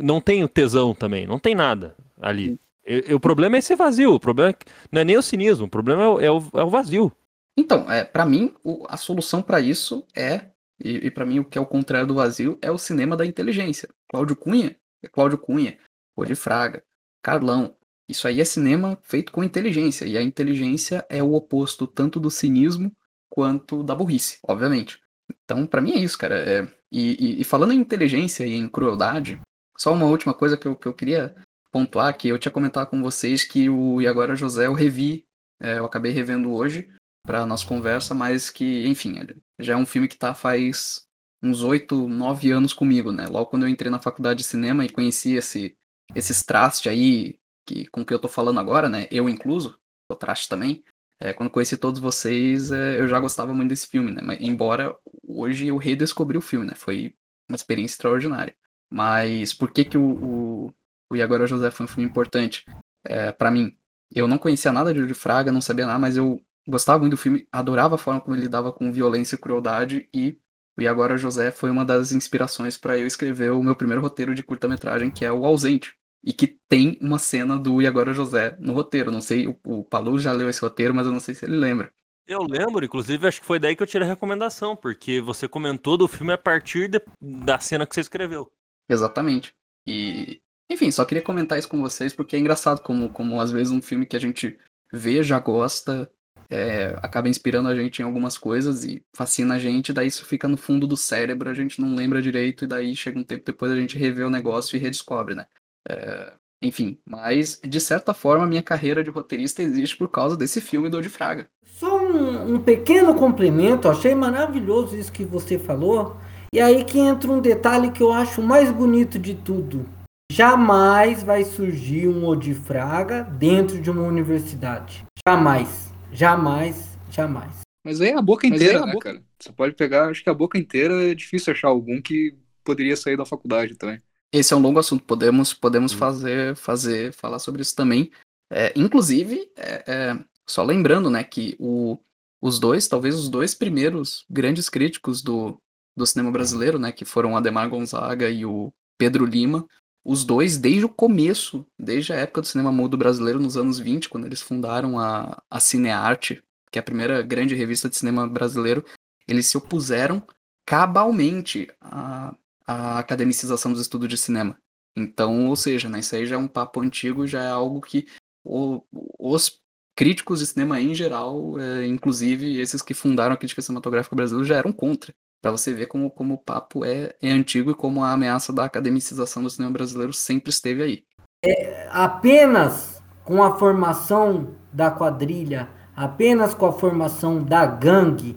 não tem o tesão também, não tem nada ali. E, o problema é esse vazio, o problema é, não é nem o cinismo, o problema é o, é o, é o vazio. Então, é, para mim, o, a solução para isso é, e, e para mim o que é o contrário do vazio, é o cinema da inteligência. Cláudio Cunha é Cláudio Cunha, de Fraga, Carlão. Isso aí é cinema feito com inteligência, e a inteligência é o oposto tanto do cinismo quanto da burrice, obviamente. Então, para mim é isso, cara. É, e, e, e, falando em inteligência e em crueldade, só uma última coisa que eu, que eu queria pontuar, que eu tinha comentado com vocês que o E Agora José eu revi, é, eu acabei revendo hoje, para nossa conversa, mas que, enfim, já é um filme que tá faz uns oito, nove anos comigo, né? Logo quando eu entrei na faculdade de cinema e conheci esse, esses trastes aí, que, com que eu tô falando agora, né? Eu incluso, o traste também. É, quando conheci todos vocês, é, eu já gostava muito desse filme, né? Mas, embora hoje eu redescobri o filme, né? Foi uma experiência extraordinária. Mas por que que o, o, o E Agora José foi um filme importante é, para mim? Eu não conhecia nada de Júlio Fraga, não sabia nada, mas eu gostava muito do filme, adorava a forma como ele lidava com violência e crueldade e o E Agora José foi uma das inspirações para eu escrever o meu primeiro roteiro de curta-metragem, que é O Ausente, e que tem uma cena do E Agora José no roteiro. Não sei, o, o Palu já leu esse roteiro, mas eu não sei se ele lembra. Eu lembro, inclusive, acho que foi daí que eu tirei a recomendação, porque você comentou do filme a partir de, da cena que você escreveu. Exatamente. E, enfim, só queria comentar isso com vocês, porque é engraçado como, como às vezes um filme que a gente vê, já gosta, é, acaba inspirando a gente em algumas coisas e fascina a gente, daí isso fica no fundo do cérebro, a gente não lembra direito, e daí chega um tempo depois a gente revê o negócio e redescobre, né? É, enfim, mas de certa forma minha carreira de roteirista existe por causa desse filme do de Fraga. Só um, um pequeno complemento, achei maravilhoso isso que você falou. E aí que entra um detalhe que eu acho mais bonito de tudo. Jamais vai surgir um Odifraga dentro de uma universidade. Jamais. Jamais. Jamais. Mas aí é a boca inteira, é a né, boca... cara? Você pode pegar, acho que a boca inteira é difícil achar algum que poderia sair da faculdade também. Esse é um longo assunto, podemos, podemos hum. fazer, fazer, falar sobre isso também. É, inclusive, é, é, só lembrando, né, que o, os dois, talvez os dois primeiros grandes críticos do, do cinema brasileiro, né, que foram o Ademar Gonzaga e o Pedro Lima, os dois, desde o começo, desde a época do cinema mudo brasileiro, nos anos 20, quando eles fundaram a, a Cinearte, que é a primeira grande revista de cinema brasileiro, eles se opuseram cabalmente a, a academicização dos estudos de cinema. Então, ou seja, né, isso aí já é um papo antigo, já é algo que o, os críticos de cinema em geral, é, inclusive esses que fundaram a crítica cinematográfica brasileira, já eram contra. Para você ver como, como o papo é, é antigo e como a ameaça da academicização do cinema brasileiro sempre esteve aí. É, apenas com a formação da quadrilha, apenas com a formação da gangue,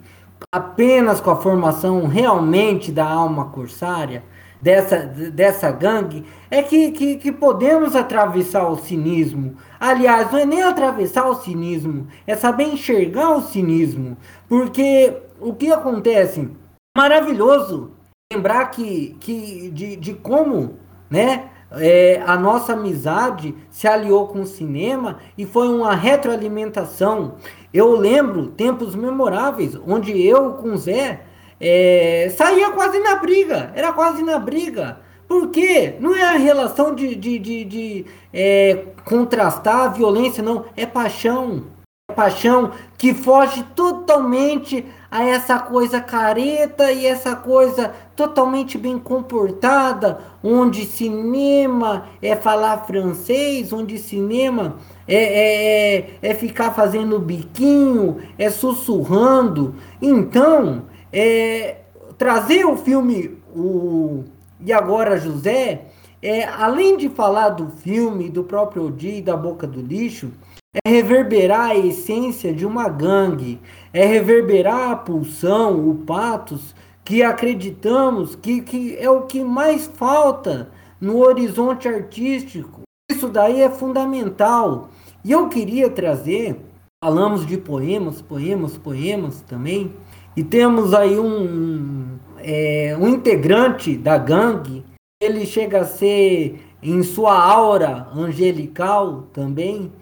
apenas com a formação realmente da alma corsária, dessa, dessa gangue, é que, que, que, podemos atravessar o cinismo. Aliás, não é nem atravessar o cinismo, é saber enxergar o cinismo. Porque o que acontece? Maravilhoso lembrar que, que de, de como né, é, a nossa amizade se aliou com o cinema e foi uma retroalimentação. Eu lembro tempos memoráveis onde eu com o Zé é, saía quase na briga, era quase na briga. Por quê? Não é a relação de, de, de, de é, contrastar a violência, não. É paixão. Paixão que foge totalmente a essa coisa careta e essa coisa totalmente bem comportada, onde cinema é falar francês, onde cinema é, é, é, é ficar fazendo biquinho, é sussurrando. Então, é, trazer o filme o E Agora José, é, além de falar do filme, do próprio Odi e da Boca do Lixo, é reverberar a essência de uma gangue, é reverberar a pulsão, o patos, que acreditamos que, que é o que mais falta no horizonte artístico. Isso daí é fundamental. E eu queria trazer, falamos de poemas, poemas, poemas também, e temos aí um, é, um integrante da gangue, ele chega a ser, em sua aura angelical também,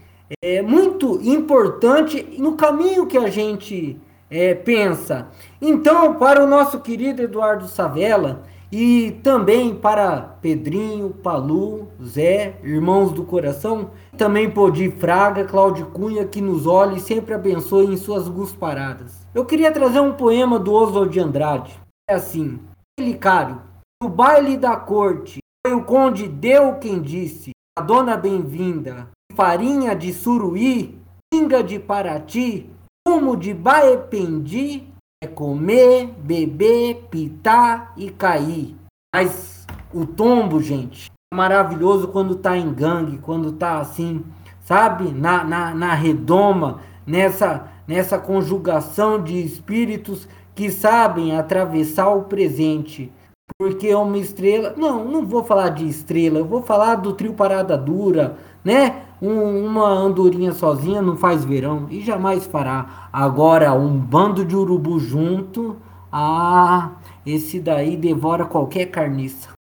é muito importante no caminho que a gente é, pensa. Então, para o nosso querido Eduardo Savela e também para Pedrinho, Palu, Zé, irmãos do coração, também Podi Fraga, Cláudio Cunha, que nos olhe e sempre abençoe em suas paradas. Eu queria trazer um poema do Oswald de Andrade. É assim: Relicário, no baile da corte, foi o conde deu quem disse, a dona bem-vinda, farinha de suruí, pinga de Paraty, fumo de Baependi, é comer, beber, pitar e cair. Mas o tombo, gente, é maravilhoso quando tá em gangue, quando tá assim, sabe? Na, na, na redoma, nessa, nessa conjugação de espíritos que sabem atravessar o presente. Porque é uma estrela. Não, não vou falar de estrela, eu vou falar do trio Parada Dura, né? Um, uma andorinha sozinha não faz verão e jamais fará. Agora, um bando de urubu junto, ah, esse daí devora qualquer carniça.